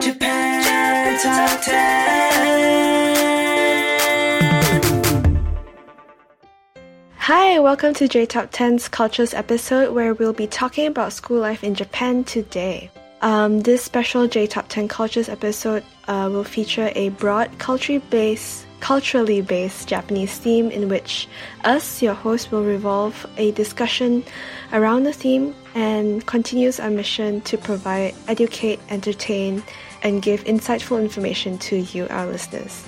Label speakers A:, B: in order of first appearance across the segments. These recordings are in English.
A: Japan Top 10.
B: Hi, welcome to J Top 10's Cultures episode where we'll be talking about school life in Japan today. Um, this special J Top 10 Cultures episode uh, will feature a broad culturally based culturally based Japanese theme in which us, your host, will revolve a discussion around the theme and continues our mission to provide, educate, entertain, and give insightful information to you, our listeners.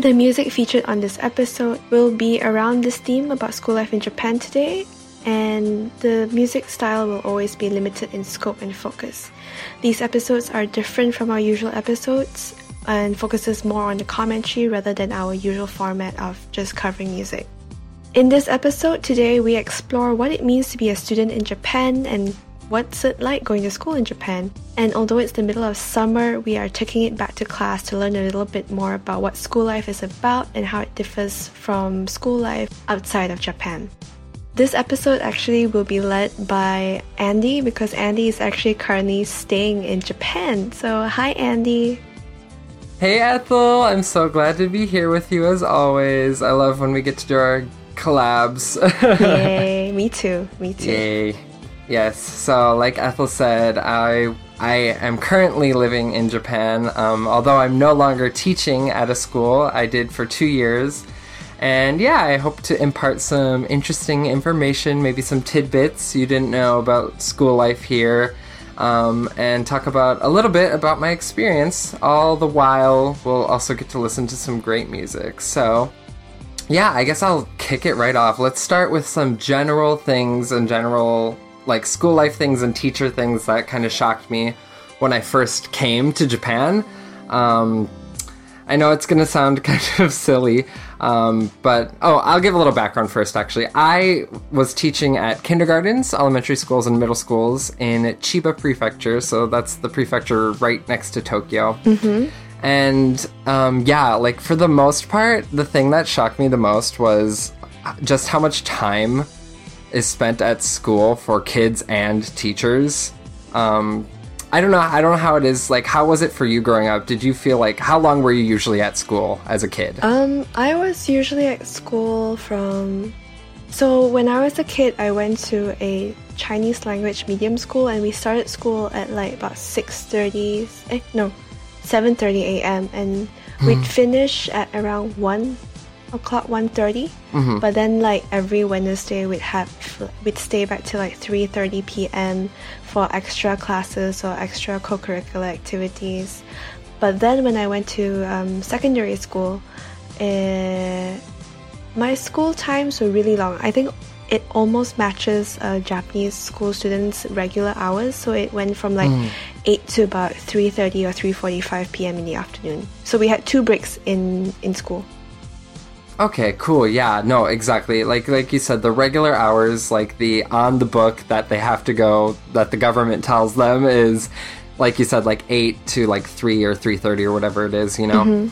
B: The music featured on this episode will be around this theme about school life in Japan today, and the music style will always be limited in scope and focus. These episodes are different from our usual episodes and focuses more on the commentary rather than our usual format of just covering music. In this episode today, we explore what it means to be a student in Japan and what's it like going to school in Japan. And although it's the middle of summer, we are taking it back to class to learn a little bit more about what school life is about and how it differs from school life outside of Japan. This episode actually will be led by Andy because Andy is actually currently staying in Japan. So, hi, Andy.
C: Hey Ethel, I'm so glad to be here with you as always. I love when we get to do our collabs.
B: Yay, me too, me too.
C: Yay. Yes, so like Ethel said, I I am currently living in Japan. Um, although I'm no longer teaching at a school, I did for two years. And yeah, I hope to impart some interesting information, maybe some tidbits you didn't know about school life here um, and talk about a little bit about my experience. All the while, we'll also get to listen to some great music. So, yeah, I guess I'll kick it right off. Let's start with some general things and general, like, school life things and teacher things that kind of shocked me when I first came to Japan. Um, I know it's going to sound kind of silly, um, but oh, I'll give a little background first. Actually, I was teaching at kindergartens, elementary schools, and middle schools in Chiba Prefecture. So that's the prefecture right next to Tokyo.
B: Mm-hmm.
C: And um, yeah, like for the most part, the thing that shocked me the most was just how much time is spent at school for kids and teachers. Um, I don't know. I don't know how it is. Like, how was it for you growing up? Did you feel like how long were you usually at school as a kid?
B: Um, I was usually at school from. So when I was a kid, I went to a Chinese language medium school, and we started school at like about six thirty. Eh, no, seven thirty a.m. and we'd finish at around one o'clock 1.30
C: Mhm.
B: but then like every wednesday we'd have we'd stay back till like 3.30 p.m for extra classes or extra co-curricular activities. But then when i went to um, secondary school uh, my school times were really long. I think it almost matches uh, japanese school students regular hours. So it went from like 8 to about 3.30 or 3.45 p.m in the afternoon. So we had two breaks in in school
C: Okay, cool. Yeah, no, exactly. Like like you said, the regular hours, like the on the book that they have to go, that the government tells them is like you said, like eight to like three or three thirty or whatever it is, you know.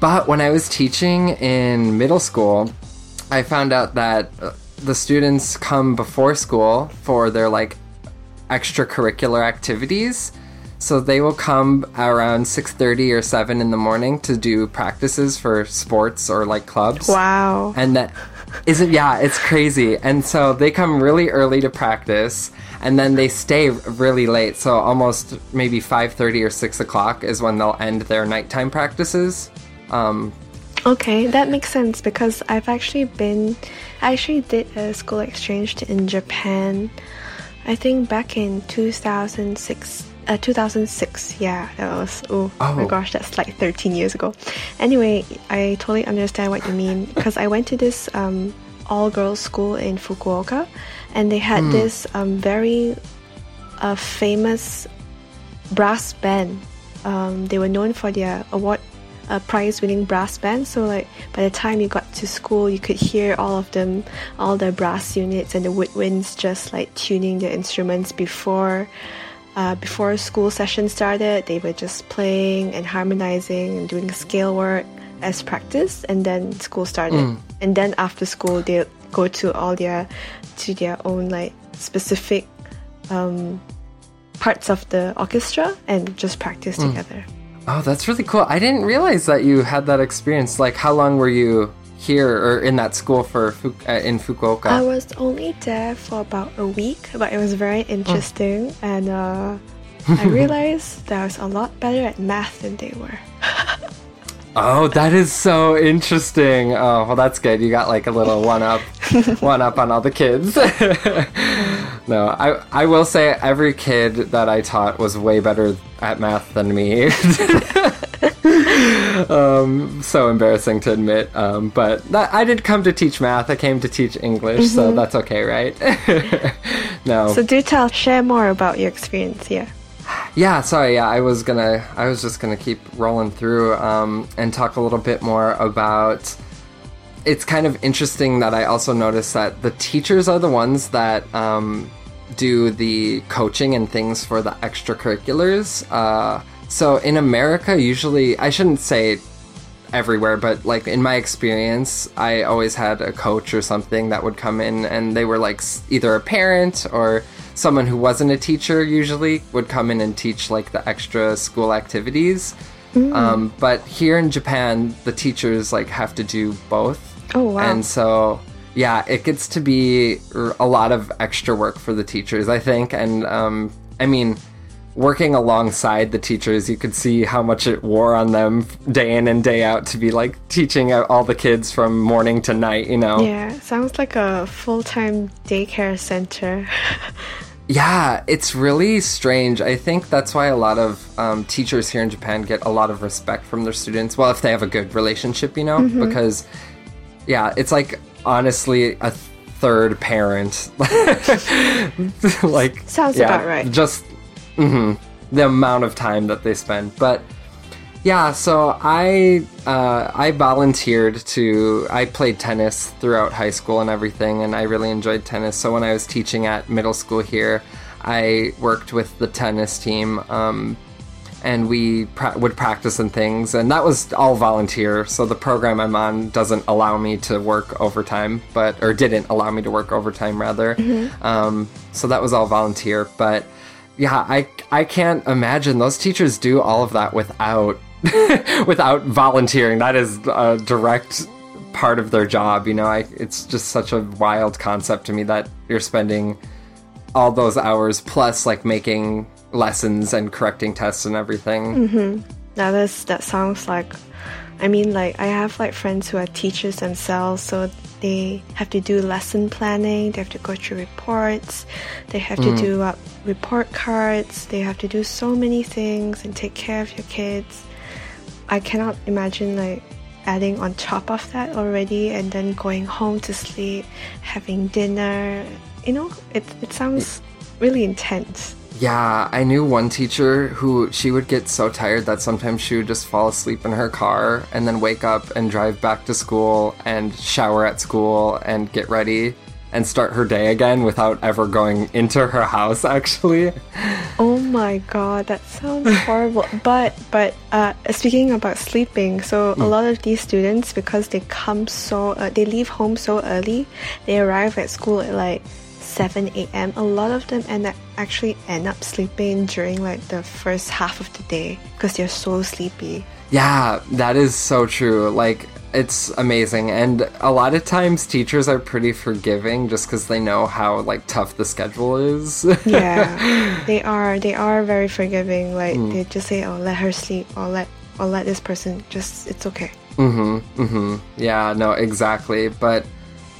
C: But when I was teaching in middle school, I found out that uh, the students come before school for their like extracurricular activities. So they will come around 6:30 or 7 in the morning to do practices for sports or like clubs.
B: Wow.
C: And that isn't yeah, it's crazy. And so they come really early to practice and then they stay really late. So almost maybe 5:30 or 6 o'clock is when they'll end their nighttime practices. Um,
B: Okay, that makes sense because I've actually been, I actually did a school exchange in Japan. I think back in 2006. Uh, 2006, yeah, that was, oh, my gosh, that's like 13 years ago. Anyway, I totally understand what you mean because I went to this um, all girls school in Fukuoka and they had this um, very uh, famous brass band. Um, they were known for their award uh, prize winning brass band. So like by the time you got to school, you could hear all of them, all the brass units and the woodwinds just like tuning their instruments before. Uh, before school session started, they were just playing and harmonizing and doing scale work as practice, and then school started. And then after school, they go to all their to their own like specific um, parts of the orchestra and just practice together.
C: oh, that's really cool. I didn't realize that you had that experience. Like how long were you here or in that school for uh, in Fukuoka?
B: I was only there for about a week, but it was very interesting, and uh, I realized that I was a lot better at math than they were.
C: Oh, that is so interesting. Oh, well, that's good. You got like a little one up, one up on all the kids. no, I I will say every kid that I taught was way better at math than me. Um, so embarrassing to admit. Um, but that, I did come to teach math. I came to teach English, so that's okay, right? no.
B: So do tell, share more about your experience here.
C: Yeah, sorry. Yeah, I was gonna. I was just gonna keep rolling through um, and talk a little bit more about. It's kind of interesting that I also noticed that the teachers are the ones that um, do the coaching and things for the extracurriculars. Uh, so in America, usually I shouldn't say everywhere, but like in my experience, I always had a coach or something that would come in and they were like either a parent or someone who wasn't a teacher usually would come in and teach like the extra school activities. Um, but here in Japan, the teachers like have to do both.
B: Oh, wow.
C: And so yeah, it gets to be a lot of extra work for the teachers, I think. And um, I mean, working alongside the teachers, you could see how much it wore on them day in and day out to be like teaching all the kids from morning to night, you know?
B: Yeah, sounds like a full time daycare center.
C: Yeah, it's really strange. I think that's why a lot of um, teachers here in Japan get a lot of respect from their students. Well, if they have a good relationship, you know,
B: Mm-hmm.
C: because yeah, it's like honestly a third parent. like
B: Sounds
C: yeah,
B: about right.
C: Just mhm, the amount of time that they spend, but. Yeah, so I uh, I volunteered to I played tennis throughout high school and everything, and I really enjoyed tennis. So when I was teaching at middle school here, I worked with the tennis team, um, and we pra- would practice and things, and that was all volunteer. So the program I'm on doesn't allow me to work overtime, but or didn't allow me to work overtime rather. Um, so that was all volunteer, but yeah, I I can't imagine those teachers do all of that without without volunteering. That is a direct part of their job. You know, I it's just such a wild concept to me that you're spending all those hours plus like making lessons and correcting tests and everything. Mm-hmm.
B: Now this that sounds like I mean like I have like friends who are teachers themselves so they have to do lesson planning, they have to go through reports, they have to mm. do up report cards, they have to do so many things and take care of your kids. I cannot imagine like adding on top of that already and then going home to sleep, having dinner. You know, it it sounds mm. really intense.
C: Yeah, I knew one teacher who she would get so tired that sometimes she would just fall asleep in her car and then wake up and drive back to school and shower at school and get ready and start her day again without ever going into her house actually.
B: Oh my god, that sounds horrible. But but uh, speaking about sleeping, so a lot of these students because they come so uh, they leave home so early, they arrive at school at like seven a.m. A lot of them end up actually end up sleeping during like the first half of the day because they're so sleepy.
C: Yeah, that is so true. Like, it's amazing. And a lot of times teachers are pretty forgiving just because they know how, like, tough the schedule is.
B: Yeah, they are. They are very forgiving. Like they just say, "Oh, let her sleep," or "Let or let this person just." It's okay. Mhm. Mhm.
C: Yeah, no, exactly. But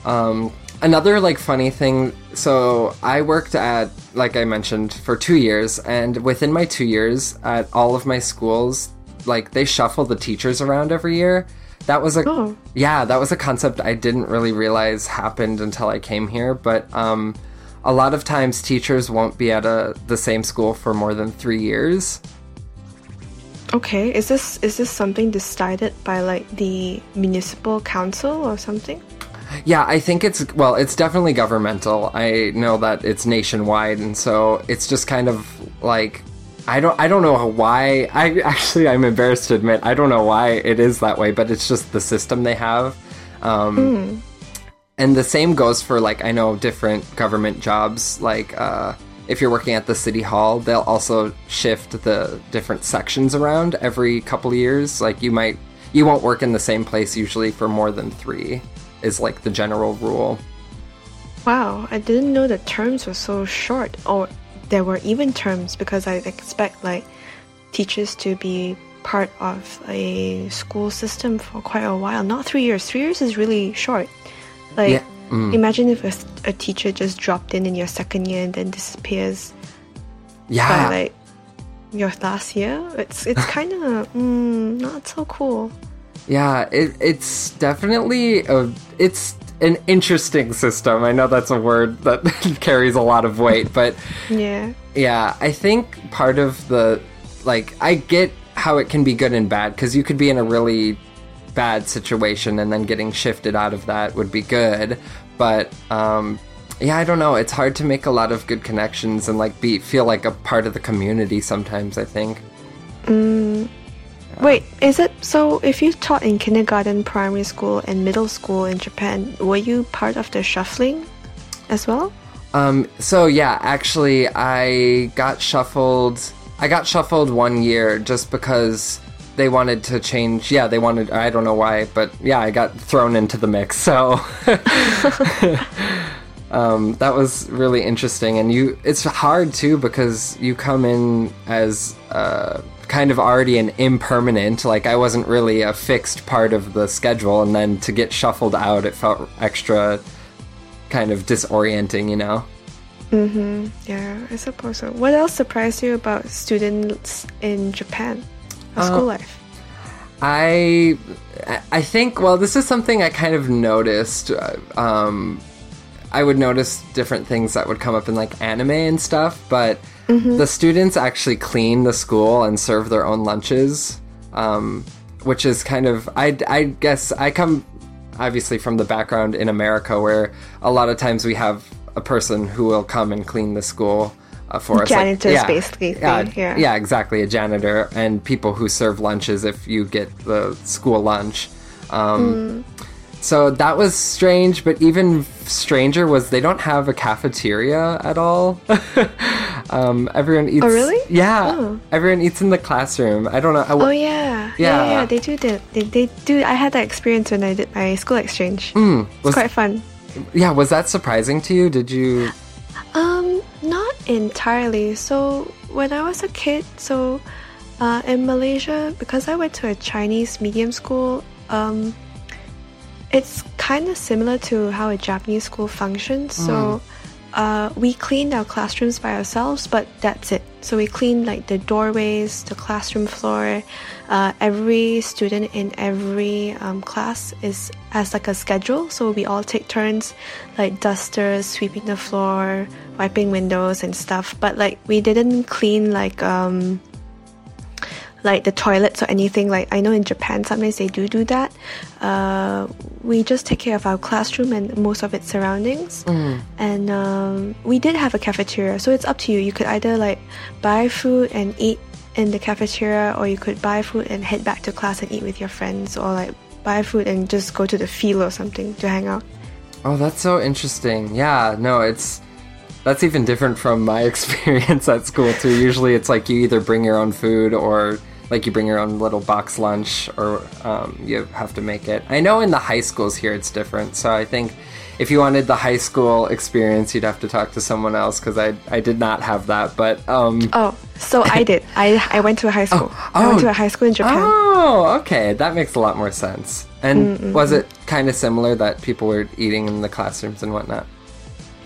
C: um, another like funny thing. So I worked at, like I mentioned, for two years, and within my two years at all of my schools, like they shuffle the teachers around every year. That was a
B: Oh.
C: yeah, that was a concept I didn't really realize happened until I came here. But um, a lot of times teachers won't be at a the same school for more than three years.
B: Okay, is this is this something decided by like the municipal council or something?
C: Yeah, I think it's well, it's definitely governmental. I know that it's nationwide, and so it's just kind of like I don't I don't know why. I actually I'm embarrassed to admit I don't know why it is that way, but it's just the system they have. Um, And the same goes for like I know different government jobs. Like uh, if you're working at the city hall, they'll also shift the different sections around every couple years. Like you might you won't work in the same place usually for more than three. Is like the general rule.
B: Wow, I didn't know the terms were so short, or there were even terms because I expect like teachers to be part of a school system for quite a while. Not three years. Three years is really short. Like,
C: Yeah, mm.
B: imagine if a, a teacher just dropped in in your second year and then disappears by
C: Yeah,
B: like your last year. It's it's kind of mm, not so cool.
C: Yeah. It, it's definitely a it's an interesting system. I know that's a word that carries a lot of weight, but
B: Yeah.
C: Yeah, I think part of the like I get how it can be good and bad because you could be in a really bad situation and then getting shifted out of that would be good, but um yeah, I don't know. It's hard to make a lot of good connections and like be feel like a part of the community sometimes, I think.
B: Wait, is it so? If you taught in kindergarten, primary school, and middle school in Japan, were you part of the shuffling as well?
C: Um, so yeah, actually, I got shuffled. I got shuffled one year just because they wanted to change. Yeah, they wanted. I don't know why, but yeah, I got thrown into the mix. So um, that was really interesting, and you. It's hard too because you come in as uh, kind of already an impermanent. Like I wasn't really a fixed part of the schedule, and then to get shuffled out, it felt extra kind of disorienting, you know. Mm-hmm.
B: Yeah, I suppose so. What else surprised you about students in Japan? Or school life?
C: I I think well this is something I kind of noticed uh, um I would notice different things that would come up in like anime and stuff but the students actually clean the school and serve their own lunches um which is kind of I I guess I come obviously from the background in America where a lot of times we have a person who will come and clean the school uh, for us. Like-
B: Janitors, basically,
C: yeah,
B: thing, yeah.
C: yeah exactly a janitor and people who serve lunches if you get the school lunch. Um, so that was strange but even stranger was they don't have a cafeteria at all um, everyone eats
B: Oh, really?
C: yeah
B: Oh.
C: everyone eats in the classroom i don't know I,
B: Oh yeah. yeah,
C: Yeah.
B: yeah, They do that. They, they do. I had that experience when I did my school exchange.
C: was-
B: it's quite fun.
C: yeah was that surprising to you did you
B: Um, not entirely. So when I was a kid, so uh, in Malaysia, because I went to a Chinese medium school, um, it's kind of similar to how a Japanese school functions. So uh, we cleaned our classrooms by ourselves, but that's it. So we cleaned like the doorways, the classroom floor. Uh, every student in every um, class is as like a schedule. So we all take turns, like dusters, sweeping the floor, wiping windows and stuff. But like we didn't clean like um, like the toilets or anything. Like I know in Japan sometimes they do do that. Uh, we just take care of our classroom and most of its surroundings. And um, we did have a cafeteria, so it's up to you. You could either like buy food and eat in the cafeteria, or you could buy food and head back to class and eat with your friends, or like buy food and just go to the field or something to hang out.
C: Oh, that's so interesting. Yeah, no, it's that's even different from my experience at school too. Usually, it's like you either bring your own food or like you bring your own little box lunch, or um, you have to make it. I know in the high schools here it's different. So I think if you wanted the high school experience, you'd have to talk to someone else because I I did not have that. But um,
B: Oh, so I did. I I went to a high school. I went
C: oh.
B: to a high school in Japan.
C: Oh, okay. That makes a lot more sense. And was it kind of similar that people were eating in the classrooms and whatnot?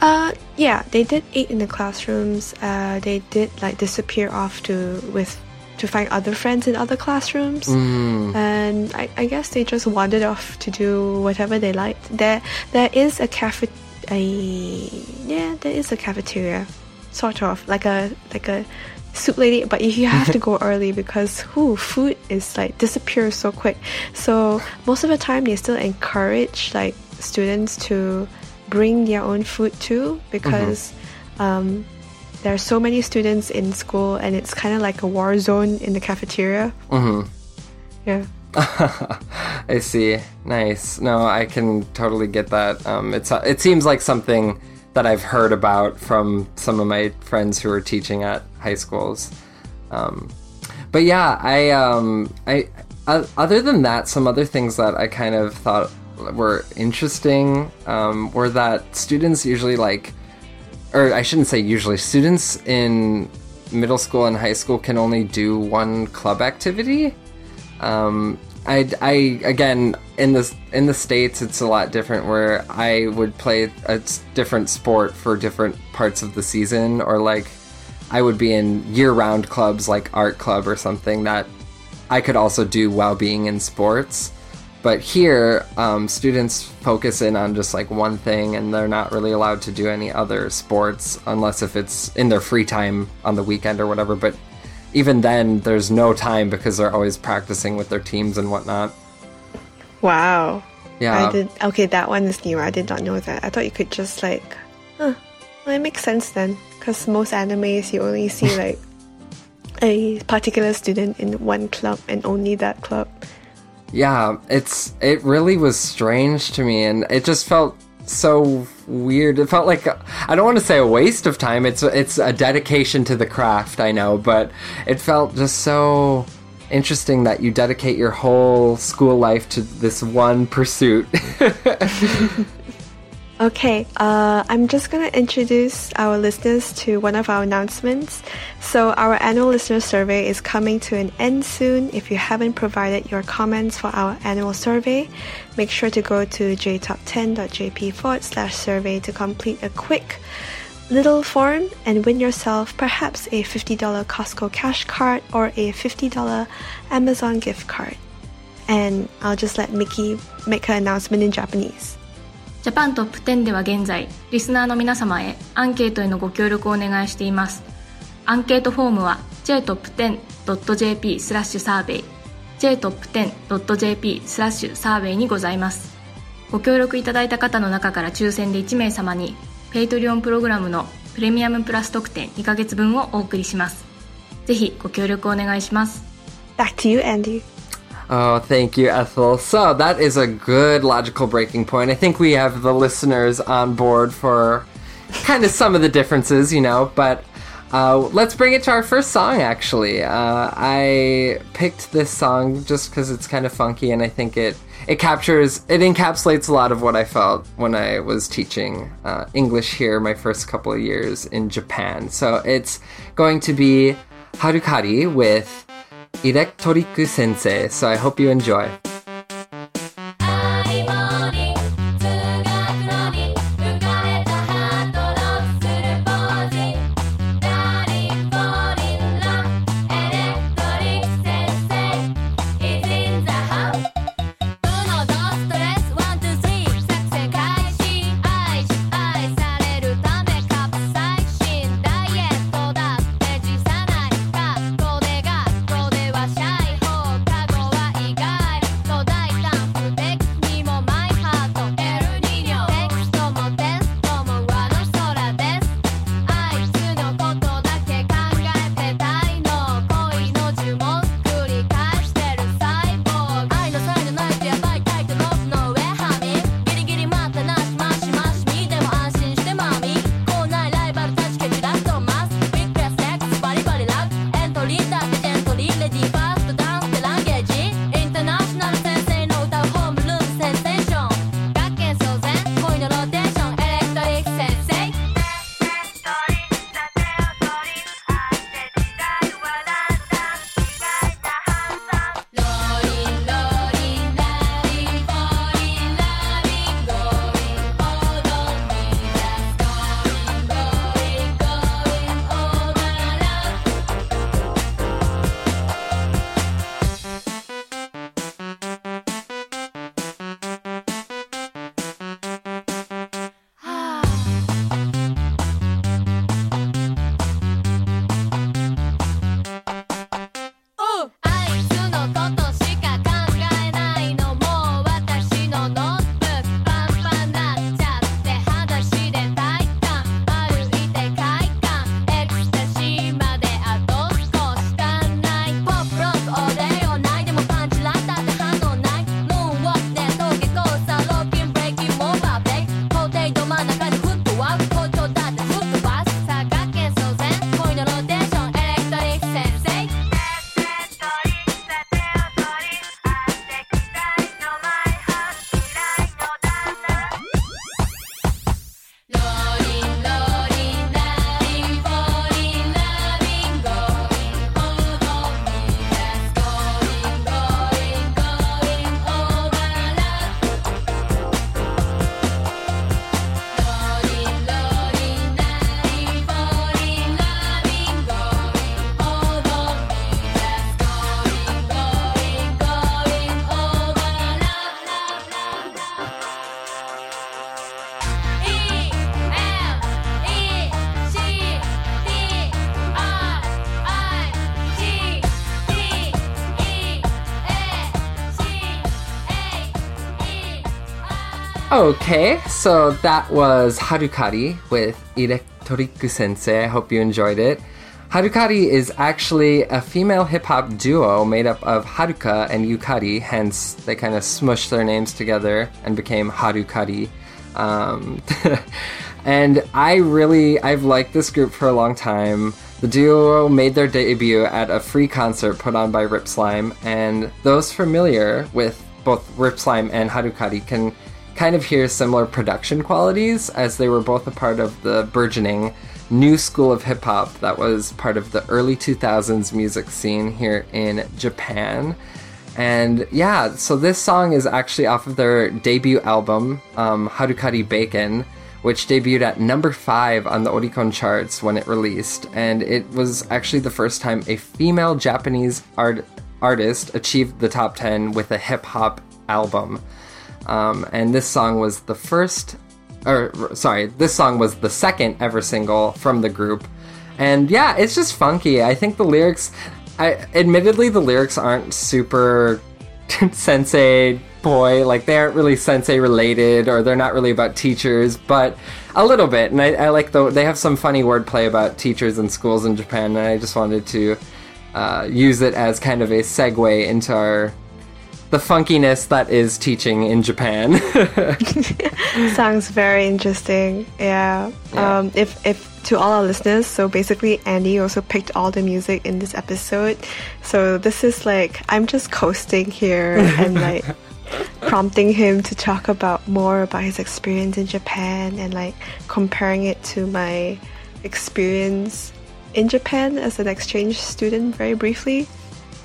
B: Uh, yeah, they did eat in the classrooms. Uh, they did like disappear off to with to find other friends in other classrooms, and I, I guess they just wandered off to do whatever they liked. There, there is a cafe, a yeah, there is a cafeteria, sort of like a like a soup lady, but you have to go early because whoo, food is like disappears so quick. So most of the time, they still encourage like students to bring their own food too because um, there are so many students in school and it's kind of like a war zone in the cafeteria. Mm-hmm. Yeah.
C: I see. Nice. No, I can totally get that. Um, it's it seems like something that I've heard about from some of my friends who are teaching at high schools. Um, but yeah, I um, I uh, other than that, some other things that I kind of thought were interesting um, were that students usually like, or I shouldn't say usually, students in middle school and high school can only do one club activity. Um, I, I again in the in the states it's a lot different where I would play a different sport for different parts of the season or like I would be in year round clubs like art club or something that I could also do while being in sports. But here, um, students focus in on just like one thing and they're not really allowed to do any other sports unless if it's in their free time on the weekend or whatever. But even then, there's no time because they're always practicing with their teams and whatnot.
B: Wow.
C: Yeah.
B: I did. Okay, that one is new. I did not know that. I thought you could just like, huh, well, it makes sense then. Because most animes, you only see like a particular student in one club and only that club.
C: Yeah, it's it really was strange to me, and it just felt so weird. It felt like I don't want to say a waste of time. It's it's a dedication to the craft, I know, but it felt just so interesting that you dedicate your whole school life to this one pursuit.
B: Okay, uh, I'm just going to introduce our listeners to one of our announcements. So, our annual listener survey is coming to an end soon. If you haven't provided your comments for our annual survey, make sure to go to jtop10.jp forward slash survey to complete a quick little form and win yourself perhaps a $50 Costco cash card or a $50 Amazon gift card. And I'll just let Mickey make her announcement in Japanese.
D: ジャパントップ10では現在、リスナーの皆様へアンケートへのご協力をお願いしています。アンケートフォームは jtop10.jp スラッシュサーベイ jtop10.jp スラッシュサーベイにございます。ご協力いただいた方の中から抽選で1名様に、ペイトリオンプログラムのプレミアムプラス特典2ヶ月分をお送りします。ぜひご協力お願いします。
B: Back to you, Andy.
C: Oh, thank you, Ethel. So that is a good logical breaking point. I think we have the listeners on board for kind of some of the differences, you know, but uh, let's bring it to our first song, actually. Uh, I picked this song just because it's kind of funky and I think it, it captures, it encapsulates a lot of what I felt when I was teaching uh, English here my first couple of years in Japan. So it's going to be Halcali with Electric Sensei. So I hope you enjoy. Okay, so that was Halcali with Iretoriku Sensei. I hope you enjoyed it. Halcali is actually a female hip hop duo made up of Haruka and Yukari, hence they kind of smushed their names together and became Halcali. Um, and I really, I've liked this group for a long time. The duo made their debut at a free concert put on by Rip Slyme, and those familiar with both Rip Slyme and Halcali can kind of hear similar production qualities as they were both a part of the burgeoning new school of hip hop that was part of the early 2000s music scene here in Japan. And yeah, so this song is actually off of their debut album, um, Halcali Bacon, which debuted at number five on the Oricon charts when it released. And it was actually the first time a female Japanese art- artist achieved the top 10 with a hip hop album. Um, and this song was the first, or sorry, this song was the second ever single from the group. And yeah, it's just funky. I think the lyrics, I admittedly the lyrics aren't super sensei boy, like they aren't really sensei related, or they're not really about teachers, but a little bit. And I, I like the they have some funny wordplay about teachers and schools in Japan, and I just wanted to uh, use it as kind of a segue into our the funkiness that is teaching in Japan.
B: Sounds very interesting. Yeah.
C: Yeah.
B: Um, if if to all our listeners, so basically Andy also picked all the music in this episode. So this is like I'm just coasting here and like prompting him to talk about more about his experience in Japan and like comparing it to my experience in Japan as an exchange student very briefly.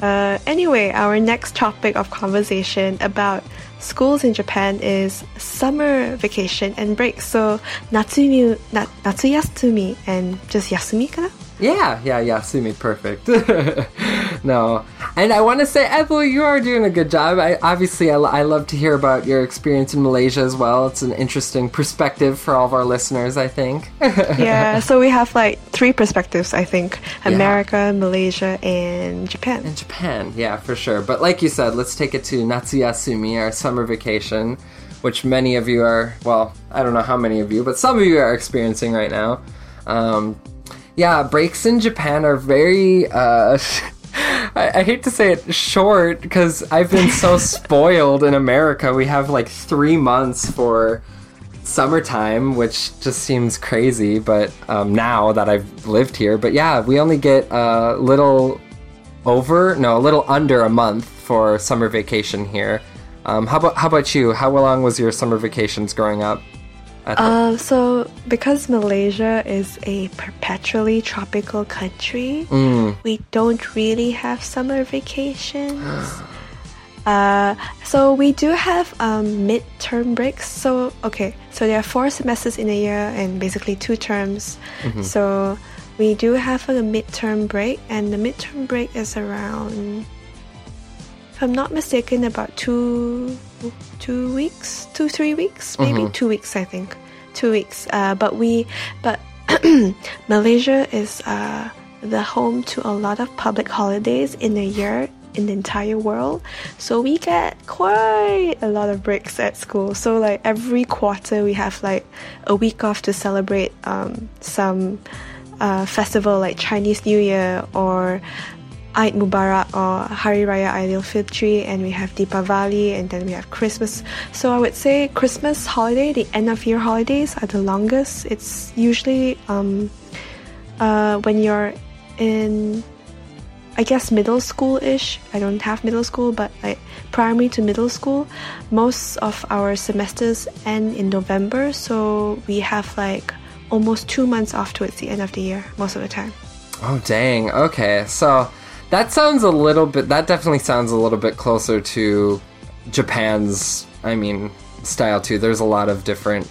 B: Uh, anyway, our next topic of conversation about schools in Japan is summer vacation and break. So, natsumi, na, natsuyasumi and just yasumi kana?
C: yeah, yeah, yeah, Sumi, perfect. no, and I want to say, Ethel, you are doing a good job. I obviously I, I love to hear about your experience in Malaysia as well. It's an interesting perspective for all of our listeners, I think.
B: yeah, so we have like three perspectives, I think America, Malaysia, and Japan.
C: In Japan, yeah, for sure. But like you said, let's take it to Natsuyasumi, our summer vacation, which many of you are, well, I don't know how many of you, but some of you are experiencing right now. Um, yeah, breaks in Japan are very, uh, I, I hate to say it short because I've been so spoiled in America. We have like three months for summertime, which just seems crazy. But um, now that I've lived here, but yeah, we only get a little over, no, a little under a month for summer vacation here. Um, how about how about you? How long was your summer vacations growing up?
B: Uh, so, because Malaysia is a perpetually tropical country, we don't really have summer vacations. uh, so, we do have um, midterm breaks. So, okay, so there are four semesters in a year and basically two terms. So, we do have a midterm break, and the midterm break is around if I'm not mistaken, about two two weeks, two three weeks, maybe two weeks. I think two weeks. Uh, but we, but Malaysia is uh, the home to a lot of public holidays in a year in the entire world. So we get quite a lot of breaks at school. So like every quarter we have like a week off to celebrate um, some uh, festival like Chinese New Year or Eid Mubarak or Hari Raya Aidil Fitri, and we have Deepavali, and then we have Christmas. So I would say Christmas holiday, the end of year holidays, are the longest. It's usually um, uh, when you're in, I guess middle school ish. I don't have middle school, but like primary to middle school, most of our semesters end in November, so we have like almost two months off towards the end of the year most of the time.
C: Oh dang. Okay. So that sounds a little bit that definitely sounds a little bit closer to Japan's I mean style too. There's a lot of different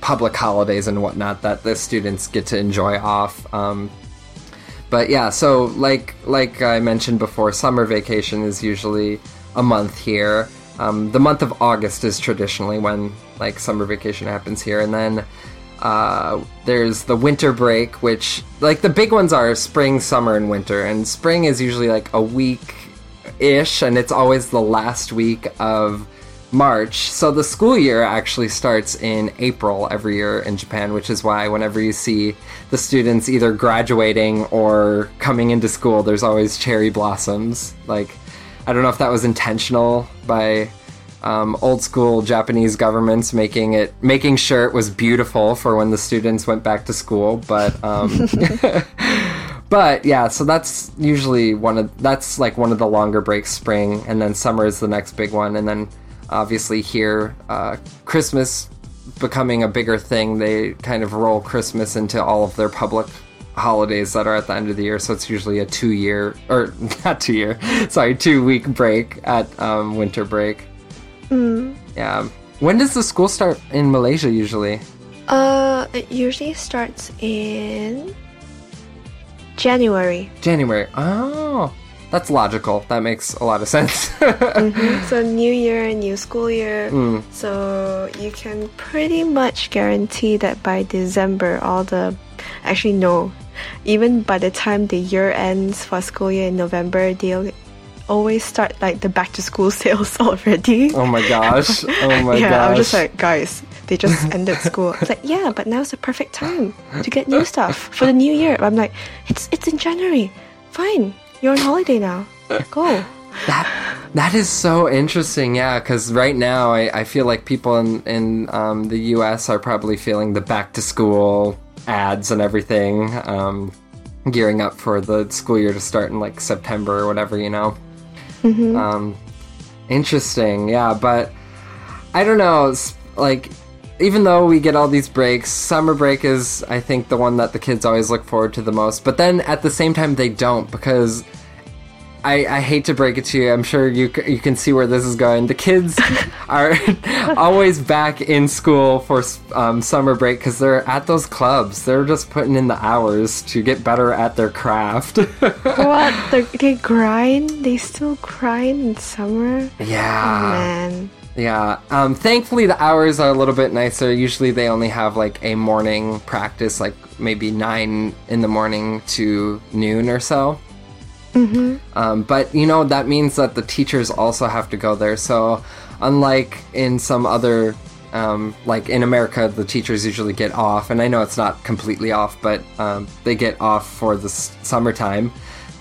C: public holidays and whatnot that the students get to enjoy off. Um, but yeah, so like like I mentioned before, summer vacation is usually a month here. Um, the month of August is traditionally when like summer vacation happens here, and then uh, there's the winter break, which like the big ones are spring, summer, and winter. And spring is usually like a week ish, and it's always the last week of March. So the school year actually starts in April every year in Japan, which is why whenever you see the students either graduating or coming into school, there's always cherry blossoms. Like, I don't know if that was intentional by um, old school Japanese governments making it making sure it was beautiful for when the students went back to school. But um, but yeah, so that's usually one of that's like one of the longer breaks. Spring and then summer is the next big one, and then obviously here uh, Christmas becoming a bigger thing. They kind of roll Christmas into all of their public holidays that are at the end of the year. So it's usually a two year, or not two year, sorry, two week break at um, winter break. Mm. Yeah. When does the school start in Malaysia usually?
B: Uh, it usually starts in January.
C: January. Oh, that's logical. That makes a lot of sense. mm-hmm.
B: So new year, new school year. Mm. So you can pretty much guarantee that by December, all the actually no, even by the time the year ends for school year in November, they'll always start like the back to school sales already.
C: Oh my gosh. Oh my
B: yeah,
C: gosh.
B: I'm just like, guys, they just ended school. It's like, yeah, but now's the perfect time to get new stuff for the new year. I'm like, it's it's in January. Fine. You're on holiday now. Go.
C: That that is so interesting, yeah. Because right now, I, I feel like people in in um, the U.S. are probably feeling the back to school ads and everything, um, gearing up for the school year to start in like September or whatever, you know. Mm-hmm. Um, interesting, yeah, but I don't know. Like, even though we get all these breaks, summer break is, I think, the one that the kids always look forward to the most. But then at the same time, they don't because I, I hate to break it to you. I'm sure you you can see where this is going. The kids are always back in school for um, summer break because they're at those clubs. They're just putting in the hours to get better at their craft.
B: what? They're, they grind? They still grind in summer?
C: Yeah.
B: Oh, man.
C: Yeah. Um, thankfully, the hours are a little bit nicer. Usually, they only have like a morning practice, like maybe nine in the morning to noon or so. Mm-hmm. Um, but you know that means that the teachers also have to go there. So unlike in some other um, like in America, the teachers usually get off, and I know it's not completely off, but um, they get off for the s- summertime.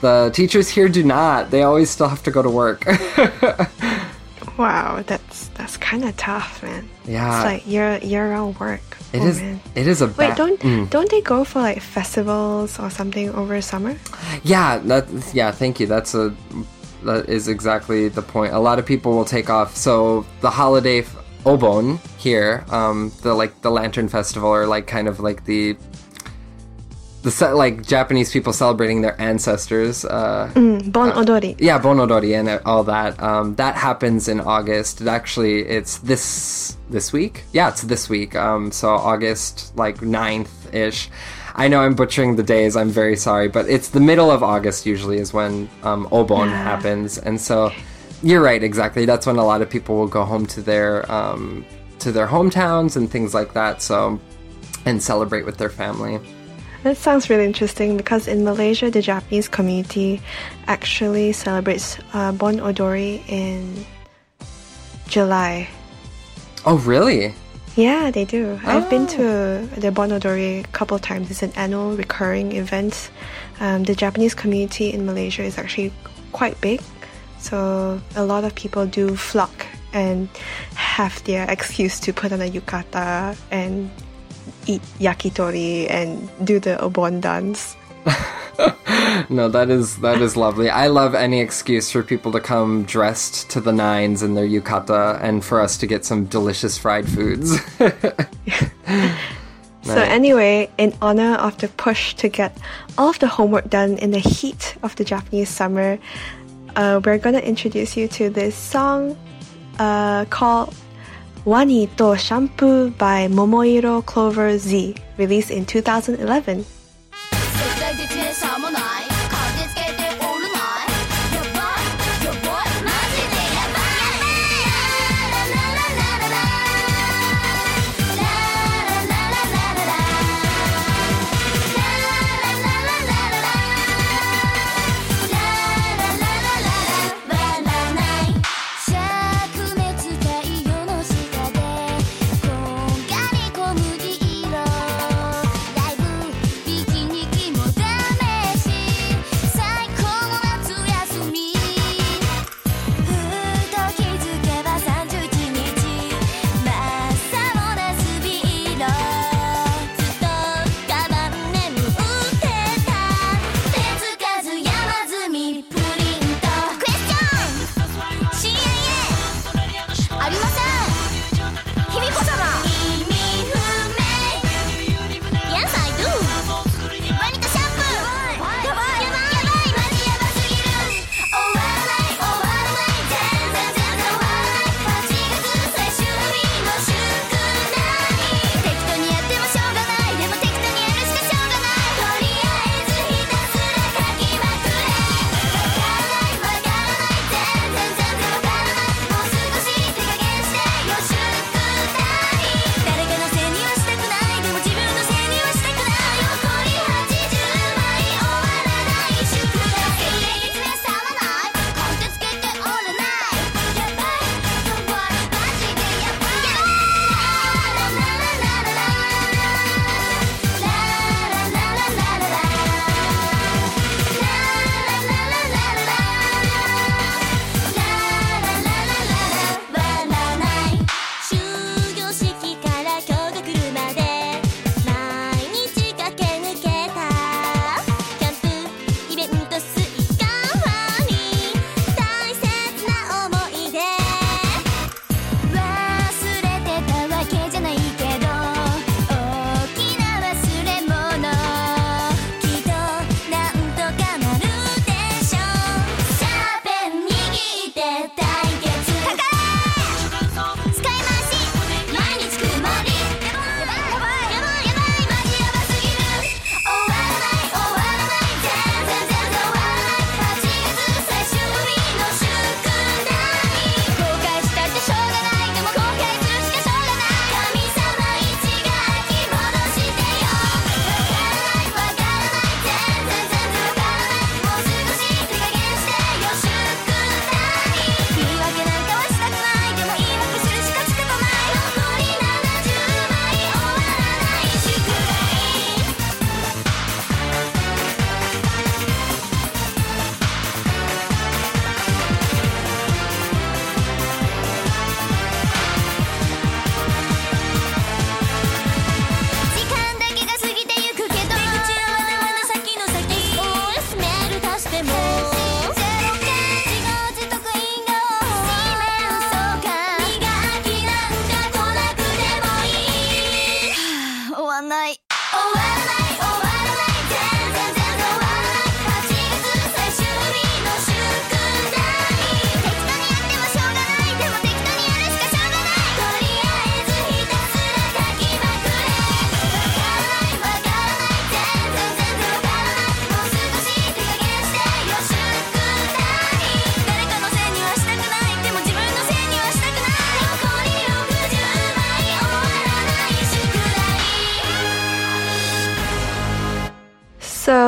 C: The teachers here do not. They always still have to go to work.
B: wow, that that's kind of tough, man.
C: Yeah,
B: it's like your your own work.
C: It
B: oh,
C: is.
B: Man.
C: It is a
B: wait. Don't
C: mm.
B: don't they go for like festivals or something over summer?
C: Yeah. That. Yeah. Thank you. That's a. That is exactly the point. A lot of people will take off. So the holiday Obon here, um, the like the Lantern Festival, or like kind of like the the like Japanese people celebrating their ancestors. Uh,
B: mm, bon uh, odori.
C: Uh, yeah, bon odori and all that. Um, that happens in August. It actually, it's this this week. Yeah, it's this week. Um, so August like 9th ish. I know I'm butchering the days. I'm very sorry, but it's the middle of August usually is when um, Obon yeah. happens, and so you're right. Exactly. That's when a lot of people will go home to their um, to their hometowns and things like that. So and celebrate with their family.
B: That sounds really interesting because in Malaysia, the Japanese community actually celebrates uh, Bon Odori in July.
C: Oh, really?
B: Yeah, they do. Oh. I've been to oh. the Bon Odori a couple times. It's an annual recurring event. Um, the Japanese community in Malaysia is actually quite big, so a lot of people do flock and have their excuse to put on a yukata and eat yakitori and do the obon dance.
C: no, that is that is lovely. I love any excuse for people to come dressed to the nines in their yukata and for us to get some delicious fried foods.
B: So right. anyway, in honor of the push to get all of the homework done in the heat of the Japanese summer, uh, we're gonna introduce you to this song uh, called Wani to Shampoo by Momoiro Clover Z, released in 2011.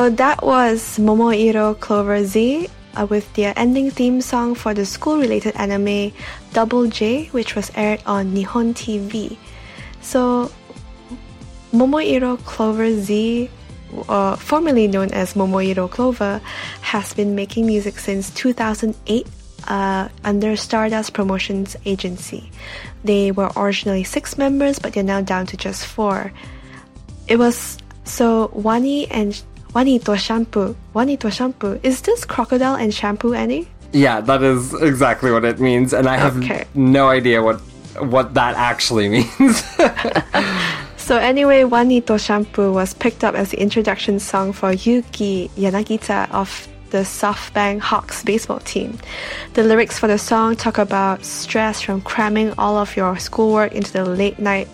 B: So that was Momoiro Clover Z uh, with their ending theme song for the school-related anime Double J, which was aired on Nihon TV. So Momoiro Clover Z, uh, formerly known as Momoiro Clover, has been making music since 2008 uh, under Stardust Promotions Agency. They were originally six members, but they're now down to just four. It was so Wani and Wani to shampoo. Wani to shampoo. Is this crocodile and shampoo, any?
C: Yeah, that is exactly what it means, and I have
B: Okay.
C: no idea what what that actually means.
B: So anyway, Wani to shampoo was picked up as the introduction song for Yuki Yanagita of the SoftBank Hawks baseball team. The lyrics for the song talk about stress from cramming all of your schoolwork into the late night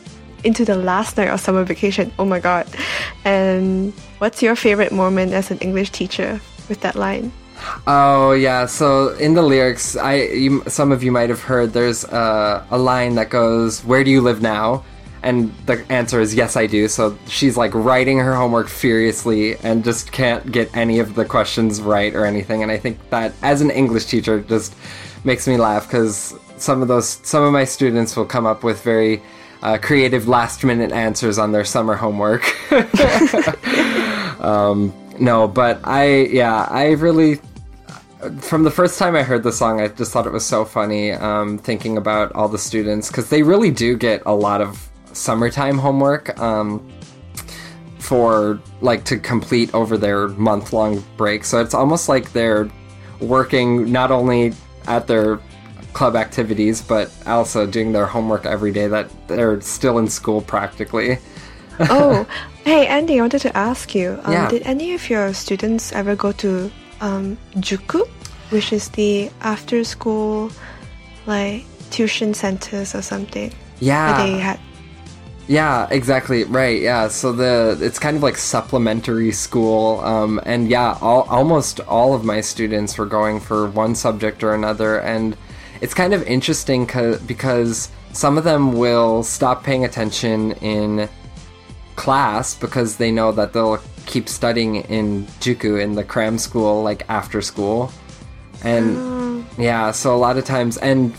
B: into the last night of summer vacation. Oh my god. And what's your favorite moment as an English teacher with that line?
C: Oh yeah, so in the lyrics, I you, some of you might have heard there's a, a line that goes, "Where do you live now?" And the answer is yes, I do. So she's like writing her homework furiously and just can't get any of the questions right or anything. And I think that as an English teacher, just makes me laugh because some of those some of my students will come up with very uh, creative last minute answers on their summer homework. um, no, but I yeah, I really from the first time I heard the song, I just thought it was so funny. Um, thinking about all the students because they really do get a lot of summertime homework um, for like to complete over their month long break. So it's almost like they're working not only at their club activities but also doing their homework every day. That they're still in school practically.
B: oh, hey Andy, I wanted to ask you. Um,
C: Yeah.
B: Did any of your students ever go to um, Juku, which is the after-school like tuition centers or something?
C: Yeah,
B: they had
C: Yeah, exactly. Right. Yeah. So the it's kind of like supplementary school, um, and yeah, all, almost all of my students were going for one subject or another, and it's kind of interesting because some of them will stop paying attention in class because they know that they'll keep studying in Juku in the cram school like after school, and yeah, so a lot of times and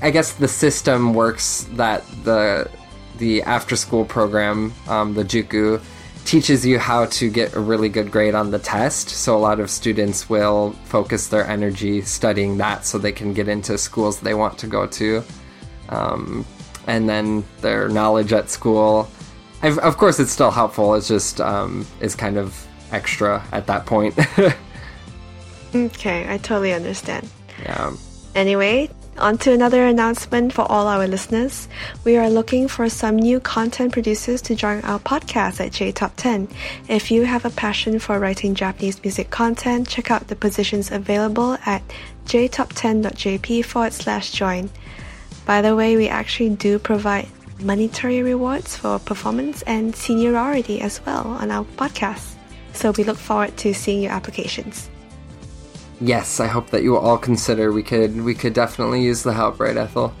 C: I guess the system works that the the after school program, um, the Juku, teaches you how to get a really good grade on the test. So a lot of students will focus their energy studying that so they can get into schools they want to go to. Um, and then their knowledge at school, I've, of course, it's still helpful. It's just um, is kind of extra at that point.
B: Okay, I totally understand.
C: yeah.
B: Anyway, on to another announcement for all our listeners. We are looking for some new content producers to join our podcast at J Top 10. If you have a passion for writing Japanese music content, check out the positions available at jtop10.jp forward slash join. By the way, we actually do provide monetary rewards for performance and seniority as well on our podcast. So we look forward to seeing your applications.
C: Yes, I hope that you will all consider we could we could definitely use the help, right, Ethel?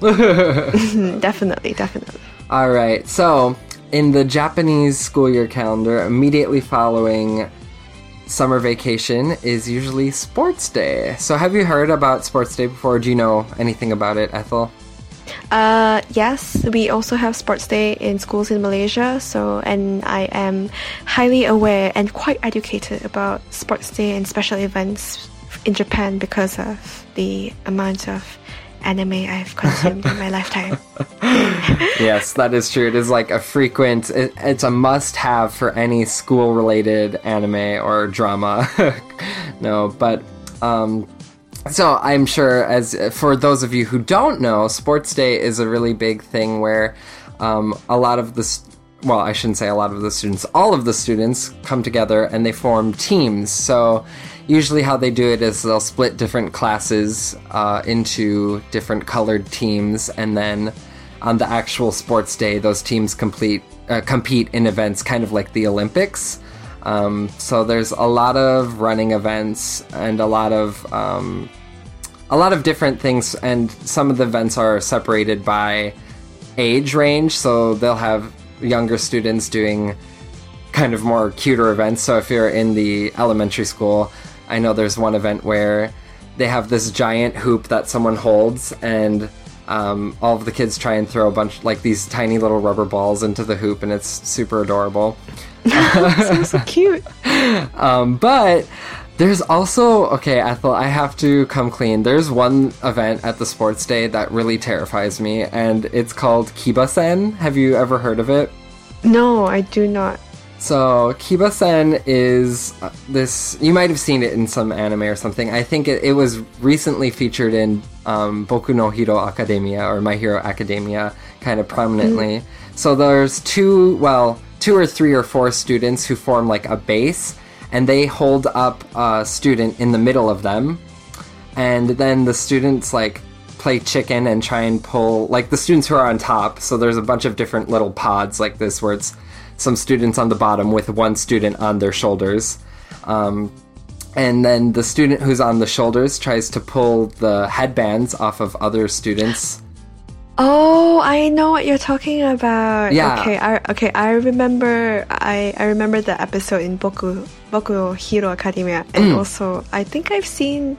B: definitely, definitely.
C: all right. So, in the Japanese school year calendar, immediately following summer vacation is usually sports day. So, have you heard about sports day before? Do you know anything about it, Ethel?
B: Uh, yes, we also have sports day in schools in Malaysia. So, and I am highly aware and quite educated about sports day and special events in Japan because of the amount of anime I've consumed in my lifetime.
C: yes, that is true. It is like a frequent, it, it's a must have for any school related anime or drama. no, but, um, so I'm sure as for those of you who don't know, Sports Day is a really big thing where um, a lot of the s- well, I shouldn't say a lot of the students, all of the students come together and they form teams. So usually how they do it is they'll split different classes uh, into different colored teams and then on the actual sports day those teams complete uh, compete in events kind of like the Olympics. Um, so there's a lot of running events and a lot of um, a lot of different things, and some of the events are separated by age range. So they'll have younger students doing kind of more cuter events. So if you're in the elementary school, I know there's one event where they have this giant hoop that someone holds and um, all of the kids try and throw a bunch like these tiny little rubber balls into the hoop and it's super adorable
B: Sounds so cute.
C: um, but there's also okay, Ethel. I have to come clean. There's one event at the sports day that really terrifies me, and it's called Kibasen. Have you ever heard of it?
B: No, I do not.
C: So Kiba-sen is uh, this. You might have seen it in some anime or something. I think it, it was recently featured in um, Boku no Hero Academia or My Hero Academia, kind of prominently. So there's two, well, two or three or four students who form like a base, and they hold up a student in the middle of them, and then the students like play chicken and try and pull like the students who are on top. So there's a bunch of different little pods like this where it's some students on the bottom with one student on their shoulders. Um, and then the student who's on the shoulders tries to pull the headbands off of other students.
B: Oh, I know what you're talking about.
C: Yeah.
B: Okay, I okay, I remember I I remember the episode in Boku Boku Hero Academia and
C: Mm.
B: also I think I've seen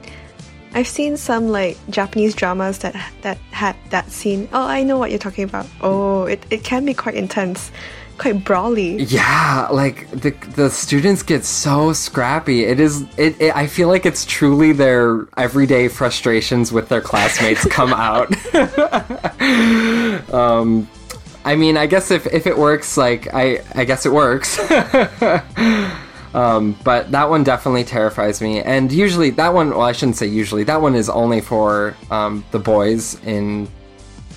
B: I've seen some like Japanese dramas that that had that scene. Oh, I know what you're talking about. Oh, it, it can be quite intense, quite brawly.
C: Yeah, like the the students get so scrappy. It is it, it I feel like it's truly their everyday frustrations with their classmates come out. um I mean, I guess if if it works like I I guess it works. Um, but that one definitely terrifies me. And usually, that one, well, I shouldn't say usually, that one is only for um, the boys in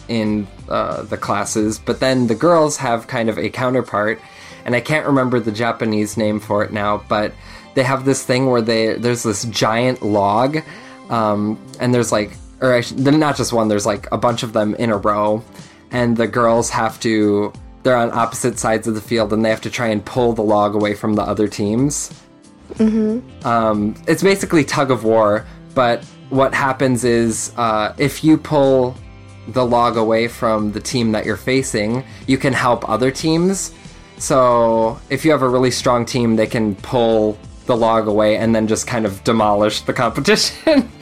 C: in uh, the classes. But then the girls have kind of a counterpart, and I can't remember the Japanese name for it now. But they have this thing where they there's this giant log, um, and there's like, or not just one. There's like a bunch of them in a row, and the girls have to they're on opposite sides of the field and they have to try and pull the log away from the other teams. Mm-hmm. Um, it's basically tug of war, but what happens is uh, if you pull the log away from the team that you're facing, you can help other teams. So if you have a really strong team, they can pull the log away and then just kind of demolish the competition.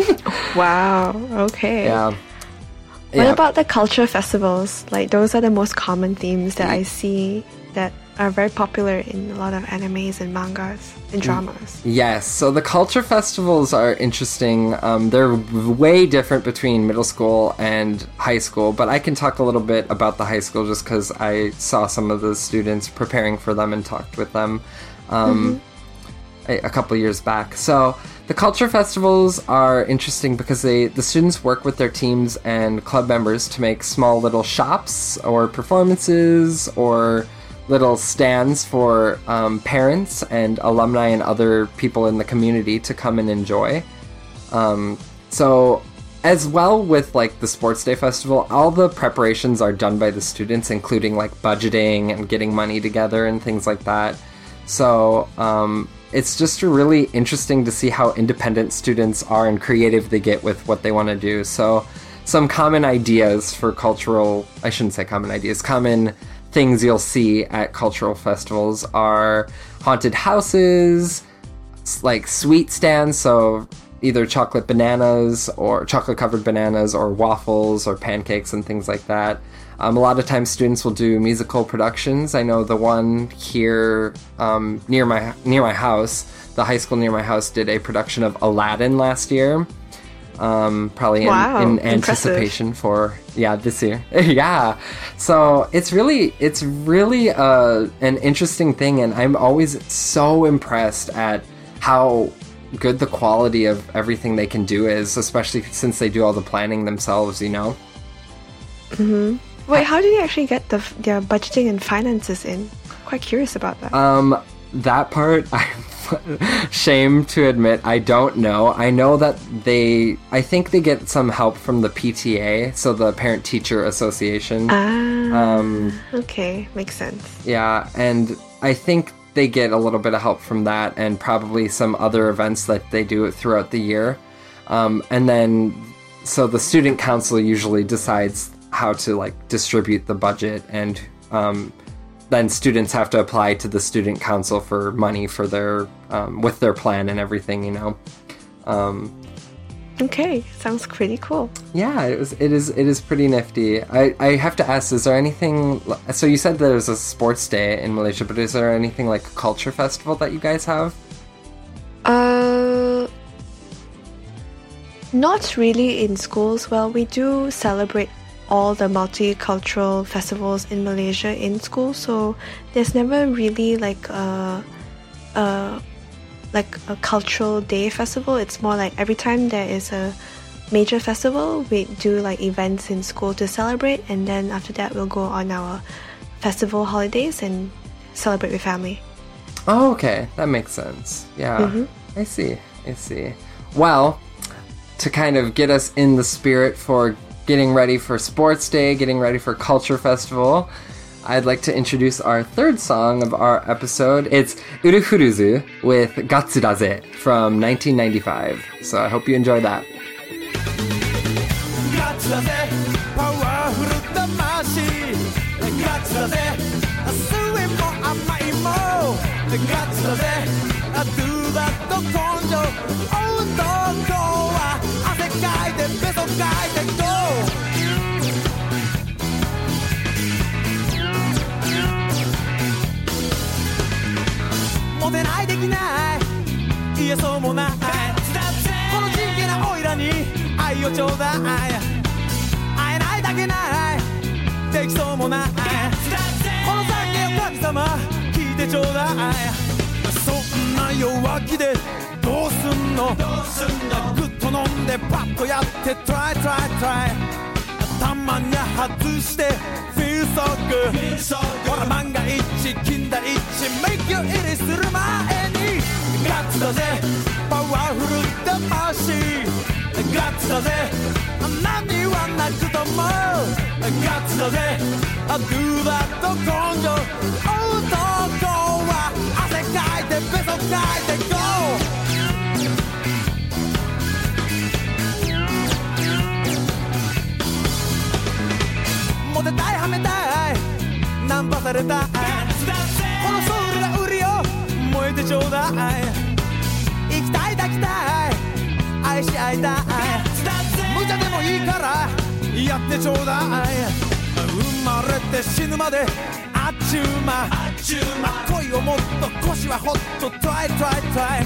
B: Wow. Okay.
C: yeah.
B: What
C: Yeah.
B: about the culture festivals? Like those are the most common themes that I see that are very popular in a lot of animes and mangas and dramas.
C: Yes, so the culture festivals are interesting. Um, they're way different between middle school and high school, but I can talk a little bit about the high school just because I saw some of the students preparing for them and talked with them um, a, a couple years back. So the culture festivals are interesting because they the students work with their teams and club members to make small little shops or performances or little stands for um, parents and alumni and other people in the community to come and enjoy. Um, so, as well with like the Sports Day Festival, all the preparations are done by the students, including like budgeting and getting money together and things like that. So, um, it's just really interesting to see how independent students are and creative they get with what they want to do. So, some common ideas for cultural, I shouldn't say common ideas, common things you'll see at cultural festivals are haunted houses, like sweet stands, so either chocolate bananas or chocolate covered bananas or waffles or pancakes and things like that. Um, a lot of times students will do musical productions. I know the one here um, near my near my house, the high school near my house did a production of Aladdin last year. Um, probably in,
B: Wow,
C: in
B: impressive.
C: anticipation for yeah this year yeah so it's really it's really uh, an interesting thing and i'm always so impressed at how good the quality of everything they can do is especially since they do all the planning themselves you know mm-hmm.
B: Wait, how do you actually get the their budgeting and finances in? Quite curious about that.
C: Um, that part, I'm shame to admit, I don't know. I know that they, I think they get some help from the PTA, so the Parent Teacher Association.
B: ah,
C: um,
B: okay, makes sense.
C: Yeah, and I think they get a little bit of help from that, and probably some other events that they do throughout the year. Um, and then, so the student council usually decides how to like distribute the budget and um, then students have to apply to the student council for money for their um, with their plan and everything. You know. Um,
B: Okay, sounds pretty cool.
C: yeah, it was. It is. It is pretty nifty. I, I have to ask: Is there anything? So you said there's a sports day in Malaysia, but is there anything like a culture festival that you guys have?
B: Uh, not really in schools. Well, we do celebrate all the multicultural festivals in Malaysia in school, so there's never really like a, a like a cultural day festival. It's more like every time there is a major festival, we do like events in school to celebrate, and then after that, we'll go on our festival holidays and celebrate with family.
C: Oh, okay, that makes sense. Yeah, mm-hmm. I see. I see. Well, to kind of get us in the spirit for getting ready for Sports Day, getting ready for Culture Festival, I'd like to introduce our third song of our episode. It's Urufuruzu with Gatsudaze from 1995. So I hope you enjoy that.
A: ガチだぜパワフ いない言えそうもないこの地域なオイラに愛をちょうだい。会えないだけない。できそうもないこの酒を神様聞い。てちょうだいそんな弱気でどうすんのぐっと飲んでパッとやって。トライトライトライトライトライトライたまに外して Feel so good ほら万が一金田一 Make you it する前にガッツだぜ。パワフル魂ガッツだぜ。何はなくとも。ガッツだぜ。Do that と根性。男は汗かいてベソかいてモテたいはめたい。ナンパされたい。このソウルが売りよ燃えてちょうだい。行きたい抱きたい。愛し合いたい。無茶でもいいからやってちょうだい。生まれて死ぬまで。あっちゅう間。恋をもっと腰はホット Try try try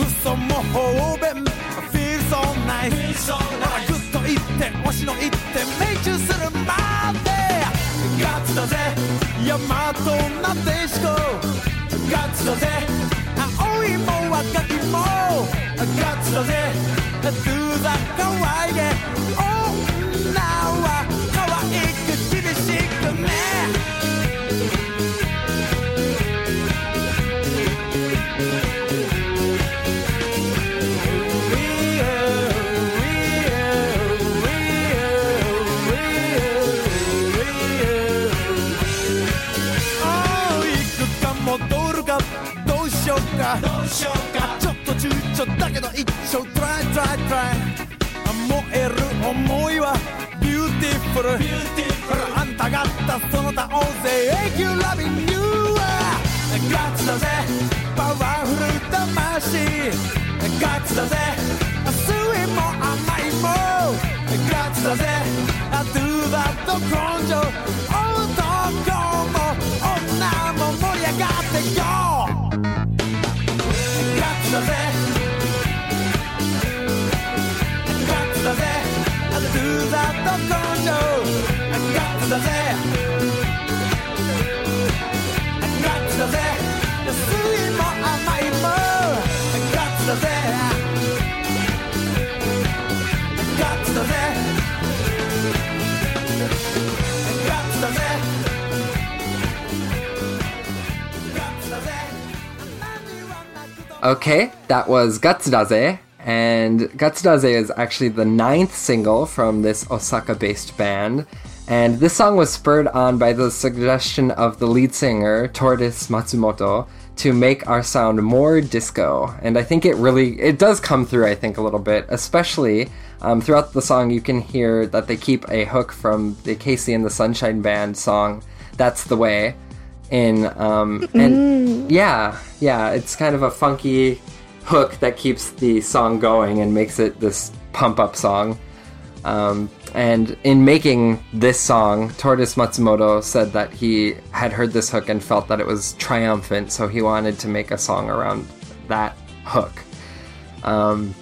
A: 嘘も方便 Feel so nice 一点推しの一点命中するまで。ガッツだぜヤマトなでしこガッツだぜ青いも若きも。ガッツだぜ Beautiful あんたがったその他大勢永久 Loving you ガッツだぜパワフル魂ガッツだぜ酸いも甘いもガッツだぜ Do that と根性男も女も盛り上がって GO
C: Okay, that was Gatsudaze and Gatsudaze is actually the ninth single from this Osaka based band. And this song was spurred on by the suggestion of the lead singer, Tortoise Matsumoto, to make our sound more disco. And I think it really, it does come through, I think, a little bit, especially um, throughout the song, you can hear that they keep a hook from the KC and the Sunshine Band song, That's the Way. in. Um, and yeah, yeah, it's kind of a funky hook that keeps the song going and makes it this pump up song. Um, and in making this song, Tortoise Matsumoto said that he had heard this hook and felt that it was triumphant, so he wanted to make a song around that hook. Um,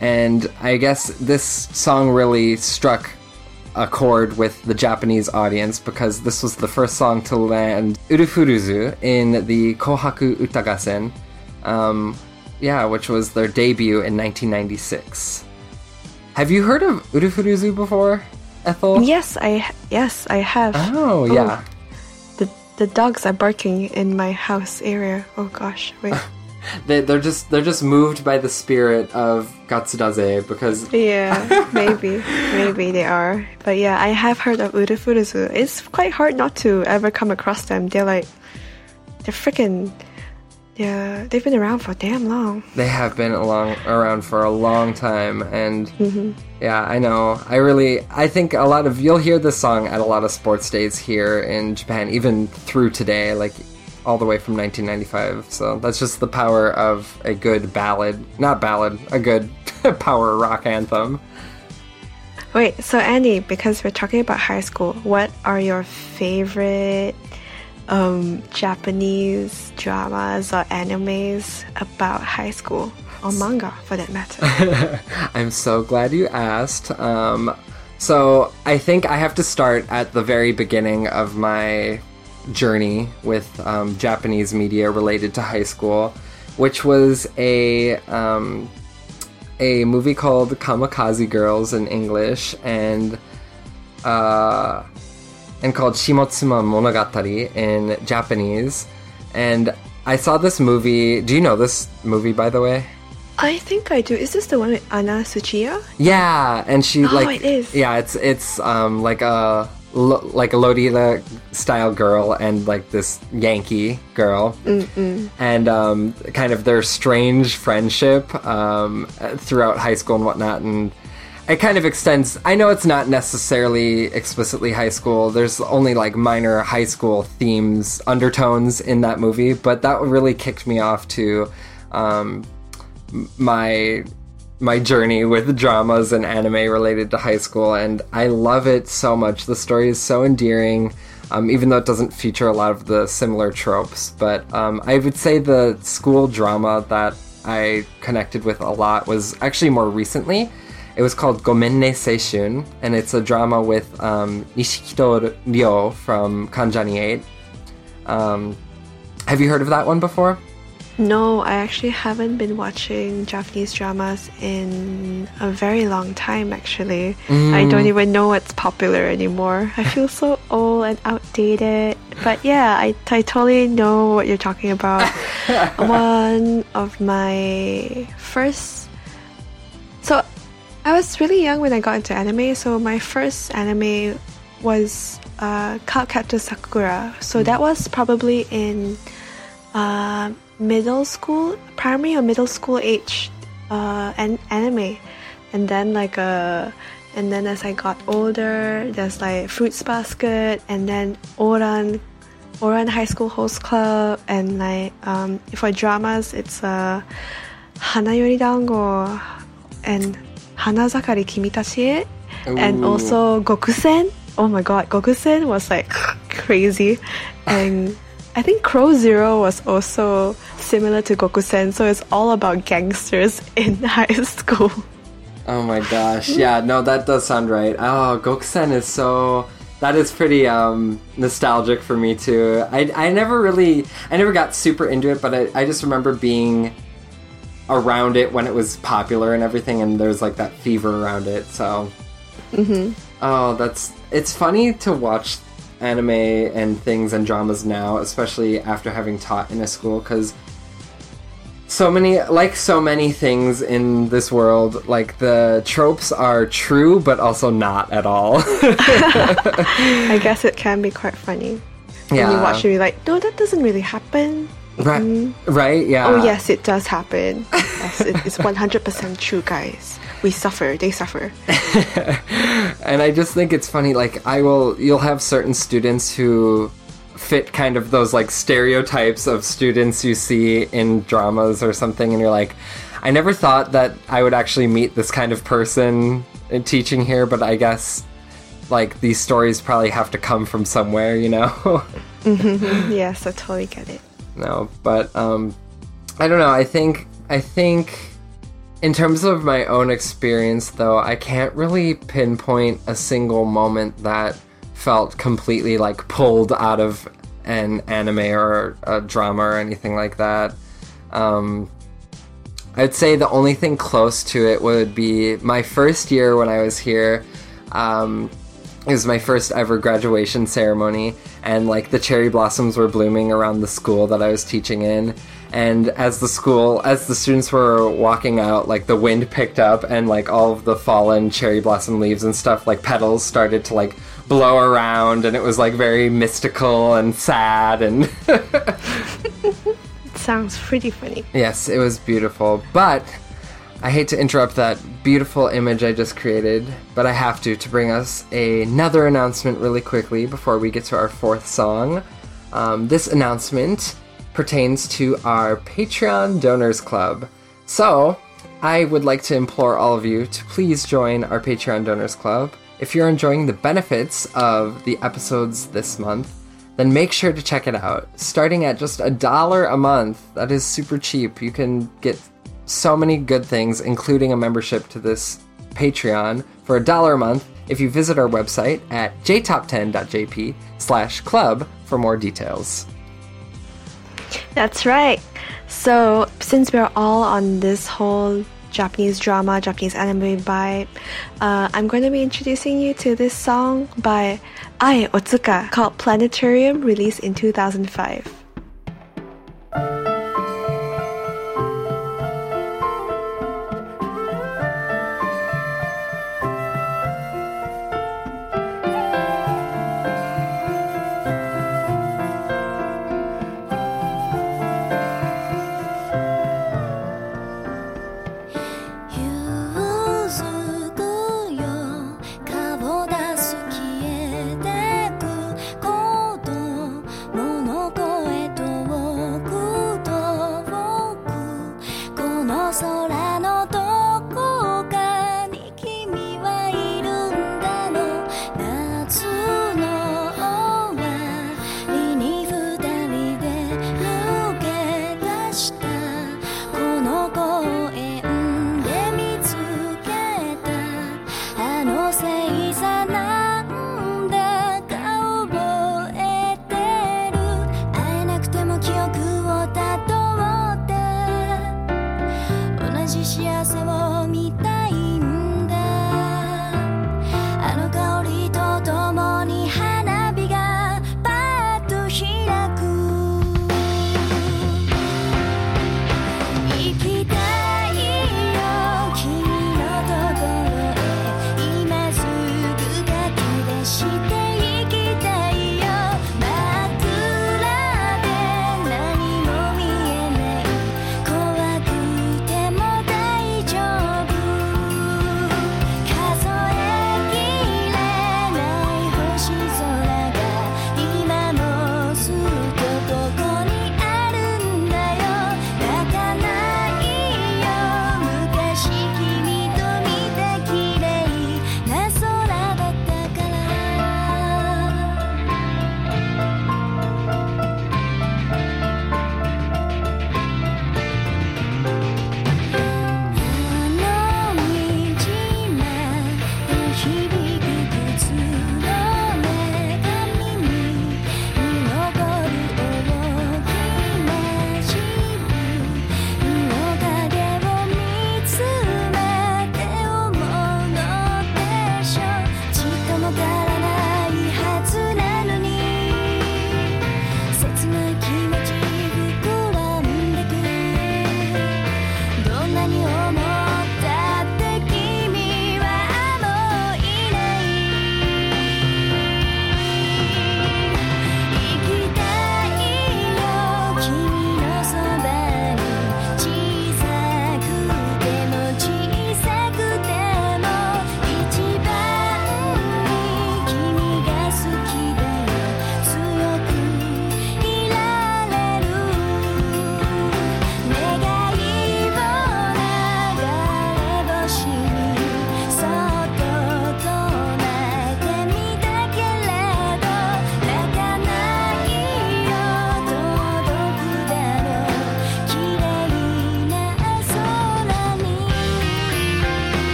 C: and I guess this song really struck a chord with the Japanese audience because this was the first song to land Urufuruzu in the Kohaku Uta Gassen, um, yeah, which was their debut in 1996. Have you heard of Urufuruzu before, Ethel?
B: Yes, I yes I have.
C: Oh, oh, yeah.
B: The the dogs are barking in my house area. Oh gosh, wait.
C: They, they're just they're just moved by the spirit of Gatsudaze because
B: yeah, maybe maybe they are. But yeah, I have heard of Urufuruzu. It's quite hard not to ever come across them. They're like they're freaking yeah, they've been around for damn long.
C: they have been along around for a long time and mm-hmm. yeah i know. I really i think a lot of you'll hear this song at a lot of sports days here in japan even through today like all the way from 1995 so that's just the power of a good ballad not ballad a good power rock anthem.
B: Wait, so Andy, because we're talking about high school, what are your favorite um, Japanese dramas or animes about high school or manga for that matter?
C: I'm so glad you asked. Um, so I think I have to start at the very beginning of my journey with um, Japanese media related to high school, which was a um, a movie called Kamikaze Girls in English and uh, and called Shimotsuma Monogatari in Japanese. And I saw this movie. Do you know this movie, by the way?
B: I think I do. Is this the one with Anna Tsuchiya?
C: Yeah, and she
B: Oh,
C: like
B: it is.
C: yeah, it's it's um like a lo- like a Lolita style girl and like this Yankee girl, and um kind of their strange friendship um throughout high school and whatnot, and it kind of extends. I know it's not necessarily explicitly high school. There's only like minor high school themes, undertones in that movie, but that really kicked me off to um my my journey with dramas and anime related to high school, and I love it so much. The story is so endearing, um, even though it doesn't feature a lot of the similar tropes. But um, I would say the school drama that I connected with a lot was actually more recently. It was called Gomenne Seishun, and it's a drama with um, Nishikido Ryo from Kanjani 8. Um, have you heard of that one before?
B: No, I actually haven't been watching Japanese dramas in a very long time, actually. I don't even know what's popular anymore. I feel so old and outdated. But yeah, I, I totally know what you're talking about. One of my first. So I was really young when I got into anime, so my first anime was uh, Cardcaptor Sakura. So that was probably in uh, middle school, primary or middle school age, uh, an anime, and then like uh, and then as I got older, there's like Fruits Basket, and then Ouran, Ouran High School Host Club, and like um, for dramas, it's uh, Hanayori Dango and Hanazakari Kimitachi, and
C: Ooh.
B: also Gokusen. Oh my god, Gokusen was like crazy, and I think Crow Zero was also similar to Gokusen, so it's all about gangsters in high school.
C: Oh my gosh. Yeah, no, that does sound right. Oh, Gokusen is so that is pretty um nostalgic for me too. I I never really I never got super into it, but I, I just remember being around it when it was popular and everything and there's like that fever around it. So mm-hmm. Oh, that's it's funny to watch anime and things and dramas now, especially after having taught in a school cuz so many like so many things in this world like the tropes are true but also not at all
B: I guess it can be quite funny. When you watch it, you're like, no, that doesn't really happen.
C: Right mm-hmm. right yeah
B: oh, yes, it does happen. yes, it, it's 100% true, guys. We suffer, they suffer.
C: and I just think it's funny. Like I will, you'll have certain students who fit kind of those like stereotypes of students you see in dramas or something and you're like I never thought that I would actually meet this kind of person in teaching here but I guess like these stories probably have to come from somewhere, you know. Mm-hmm.
B: yes, I totally get it.
C: No, but um I don't know. I think I think in terms of my own experience though, I can't really pinpoint a single moment that felt completely like pulled out of an anime or a drama or anything like that. Um I'd say the only thing close to it would be my first year when I was here. Um, it was my first ever graduation ceremony, and like the cherry blossoms were blooming around the school that I was teaching in. And as the school, as the students were walking out, like the wind picked up, and like all of the fallen cherry blossom leaves and stuff, like petals started to like blow around, and it was like very mystical and sad and.
B: It sounds pretty funny.
C: Yes, it was beautiful. But I hate to interrupt that beautiful image I just created, but I have to to bring us another announcement really quickly before we get to our fourth song. Um, this announcement pertains to our Patreon Donors Club. So, I would like to implore all of you to please join our Patreon Donors Club. If you're enjoying the benefits of the episodes this month, then make sure to check it out. Starting at just a dollar a month, that is super cheap. You can get so many good things, including a membership to this Patreon for a dollar a month if you visit our website at jtop10.jp slash club for more details.
B: That's right. So, since we're all on this whole Japanese drama, Japanese anime vibe, uh, I'm going to be introducing you to this song by Ai Otsuka called Planetarium, released in 2005.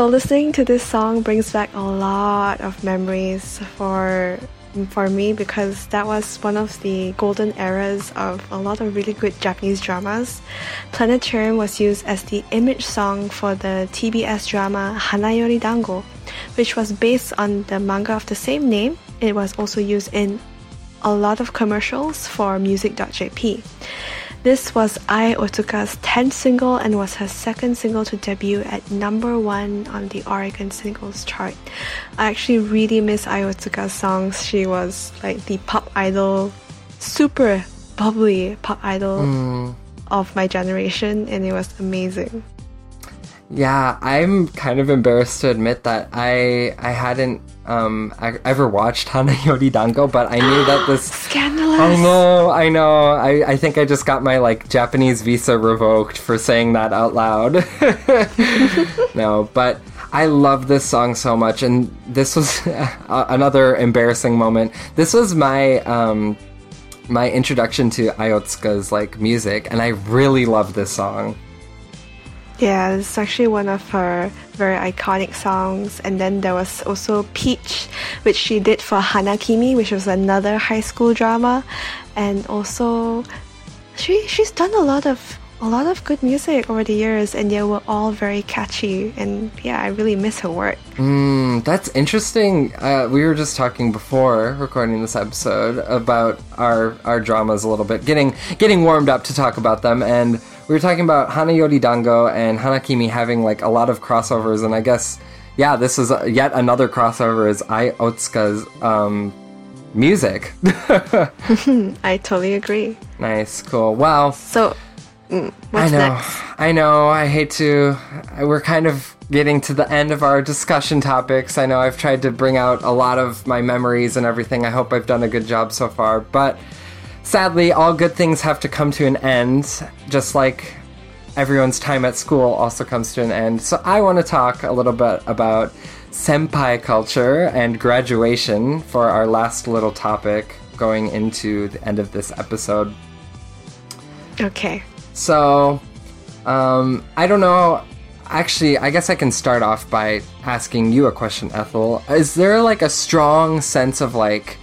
B: So listening to this song brings back a lot of memories for for me because that was one of the golden eras of a lot of really good Japanese dramas. Planetarium was used as the image song for the TBS drama Hanayori Dango, which was based on the manga of the same name. It was also used in a lot of commercials for music.jp. This was Ai Otsuka's 10th single and was her second single to debut at number one on the Oricon singles chart. I actually really miss Ai Otsuka's songs. She was like the pop idol, super bubbly pop idol mm. of my generation, and it was amazing.
C: Yeah, I'm kind of embarrassed to admit that I I hadn't um I, ever watched Hanayori Dango, but I knew that this.
B: Scandalous!
C: I know, I know. I, I think I just got my like Japanese visa revoked for saying that out loud. no, but I love this song so much, and this was another embarrassing moment. This was my um my introduction to Ai Otsuka's like music, and I really love this song.
B: Yeah, it's actually one of her very iconic songs. And then there was also Peach, which she did for Hanakimi, which was another high school drama. And also, she she's done a lot of a lot of good music over the years, and they were all very catchy. And yeah, I really miss her work.
C: Mm, that's interesting. Uh, we were just talking before recording this episode about our our dramas a little bit, getting getting warmed up to talk about them, and we were talking about Hanayori Dango and Hanakimi having like a lot of crossovers, and I guess yeah, this is yet another crossover is Ai Otsuka's um, music.
B: I totally agree.
C: nice, cool. Well,
B: So, mm,
C: I know,
B: next?
C: I know. I hate to. We're kind of getting to the end of our discussion topics. I know I've tried to bring out a lot of my memories and everything. I hope I've done a good job so far, but sadly, all good things have to come to an end, just like everyone's time at school also comes to an end. So I want to talk a little bit about senpai culture and graduation for our last little topic going into the end of this episode.
B: Okay.
C: So, um, I don't know. Actually, I guess I can start off by asking you a question, Ethel. Is there like a strong sense of like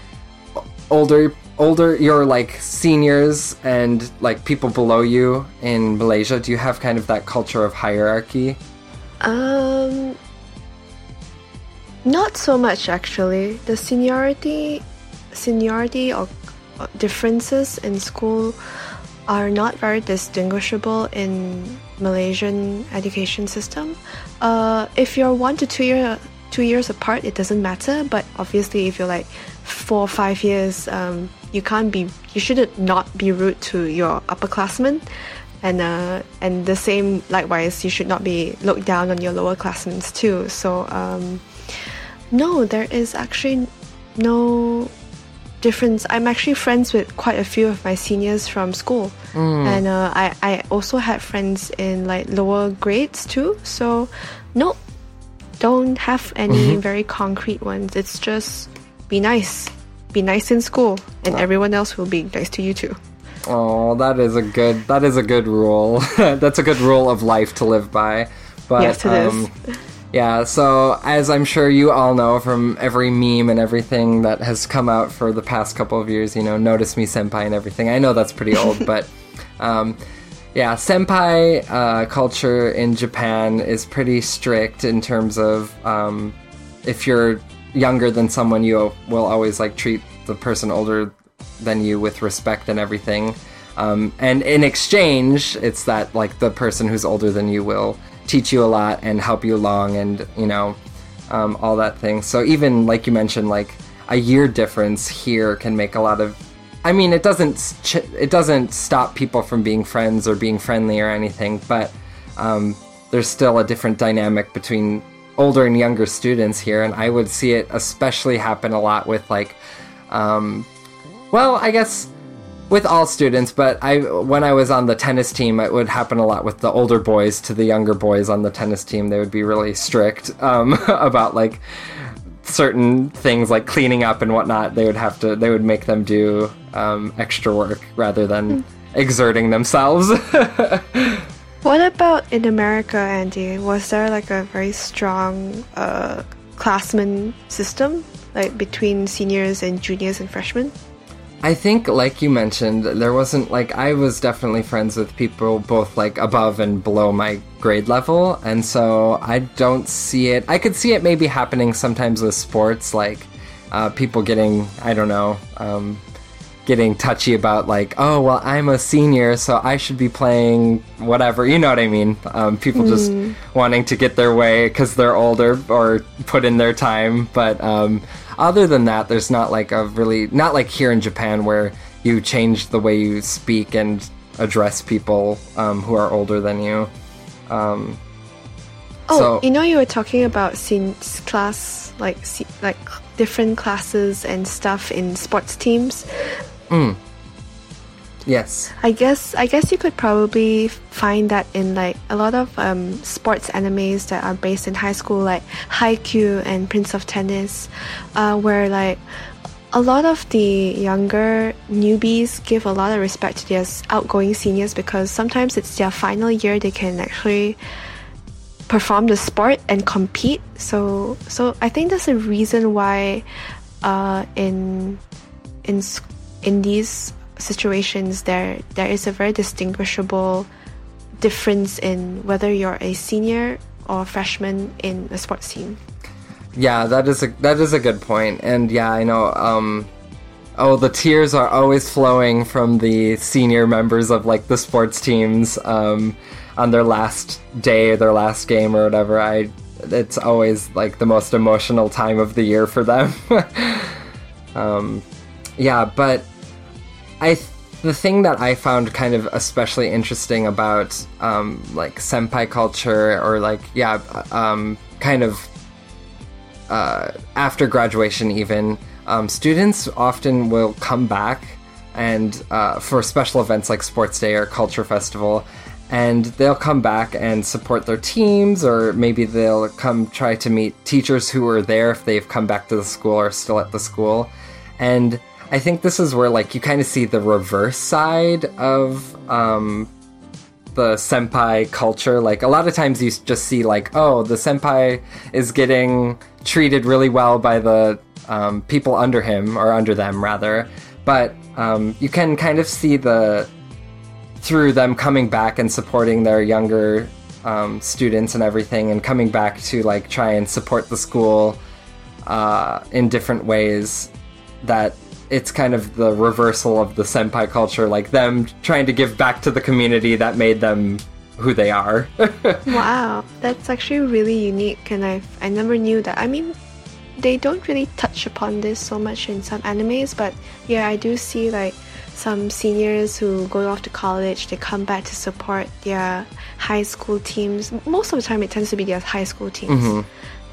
C: older, older, your like seniors and like people below you in Malaysia? Do you have kind of that culture of hierarchy?
B: Um, not so much actually. The seniority, seniority or differences in school are not very distinguishable in Malaysian education system. Uh, if you're one to two year two years apart, it doesn't matter. But obviously, if you're like four or five years, um, you can't be. You should not be rude to your upperclassmen. And uh, and the same likewise you should not be looked down on your lower classmen too. So um, no there is actually no difference. I'm actually friends with quite a few of my seniors from school. And uh, I, I also had friends in like lower grades too. So no don't have any very concrete ones. It's just be nice be nice in school and everyone else will be nice to you too
C: Oh, that is a good. That is a good rule. That's a good rule of life to live by. But
B: Yes, it is.
C: um, yeah. So as I'm sure you all know from every meme and everything that has come out for the past couple of years, you know, notice me senpai and everything. I know that's pretty old, but um, yeah, senpai uh, culture in Japan is pretty strict in terms of um, if you're younger than someone, you will always like treat the person older than you with respect and everything. Um, and in exchange, it's that like the person who's older than you will teach you a lot and help you along, and you know, um, all that thing. So even like you mentioned, like a year difference here can make a lot of. I mean, it doesn't ch- it doesn't stop people from being friends or being friendly or anything, but um, there's still a different dynamic between older and younger students here, and I would see it especially happen a lot with like, um, well, I guess with all students, but I when I was on the tennis team, it would happen a lot with the older boys to the younger boys on the tennis team. They would be really strict um, about like certain things like cleaning up and whatnot. They would have to they would make them do um, extra work rather than exerting themselves.
B: What about in America, Andy? Was there like a very strong uh, classman system, like between seniors and juniors and freshmen?
C: I think, like you mentioned, there wasn't like I was definitely friends with people both like above and below my grade level, and so I don't see it. I could see it maybe happening sometimes with sports, like uh, people getting I don't know, um, getting touchy about like, oh well, I'm a senior, so I should be playing whatever. You know what I mean? Um, people just wanting to get their way because they're older or put in their time, but. Um, other than that, there's not like a really not like here in Japan where you change the way you speak and address people um, who are older than you. Um,
B: Oh,
C: So-
B: you know, you were talking about since class, like like different classes and stuff in sports teams.
C: Yes,
B: I guess I guess you could probably find that in like a lot of um, sports animes that are based in high school, like Haikyuu and Prince of Tennis, uh, where like a lot of the younger newbies give a lot of respect to their outgoing seniors because sometimes it's their final year they can actually perform the sport and compete. So so I think that's a reason why uh, in in s- in these situations there there is a very distinguishable difference in whether you're a senior or freshman in a sports team.
C: yeah, that is a that is a good point. and yeah, I know. Um, oh, the tears are always flowing from the senior members of like the sports teams um, on their last day, their last game, or whatever. I it's always like the most emotional time of the year for them. um, yeah, but I th- the thing that I found kind of especially interesting about um, like senpai culture or like yeah um, kind of uh, after graduation even um, students often will come back and uh, for special events like sports day or culture festival and they'll come back and support their teams or maybe they'll come try to meet teachers who are there if they've come back to the school or still at the school. And i think this is where like you kind of see the reverse side of um, the senpai culture. Like a lot of times you just see like, oh, the senpai is getting treated really well by the um, people under him or under them rather, but um, you can kind of see the through them coming back and supporting their younger um, students and everything, and coming back to like try and support the school uh, in different ways. That it's kind of the reversal of the senpai culture, like them trying to give back to the community that made them who they are.
B: Wow, that's actually really unique, and I I never knew that. I mean, they don't really touch upon this so much in some animes, but yeah, I do see like some seniors who go off to college, they come back to support their high school teams. Most of the time, it tends to be their high school teams. Mm-hmm.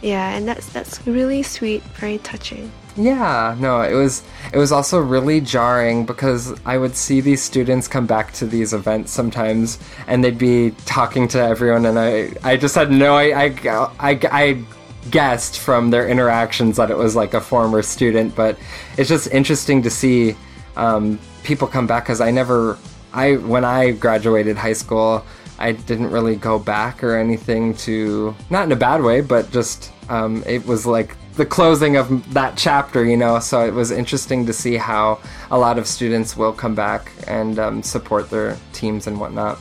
B: Yeah, and that's that's really sweet, very touching.
C: Yeah, no, it was it was also really jarring because I would see these students come back to these events sometimes and they'd be talking to everyone and I I just had no I I I, I guessed from their interactions that it was like a former student, but it's just interesting to see um, people come back because I never I when I graduated high school I didn't really go back or anything to not in a bad way, but just um, it was like the closing of that chapter, you know. So it was interesting to see how a lot of students will come back and um, support their teams and whatnot.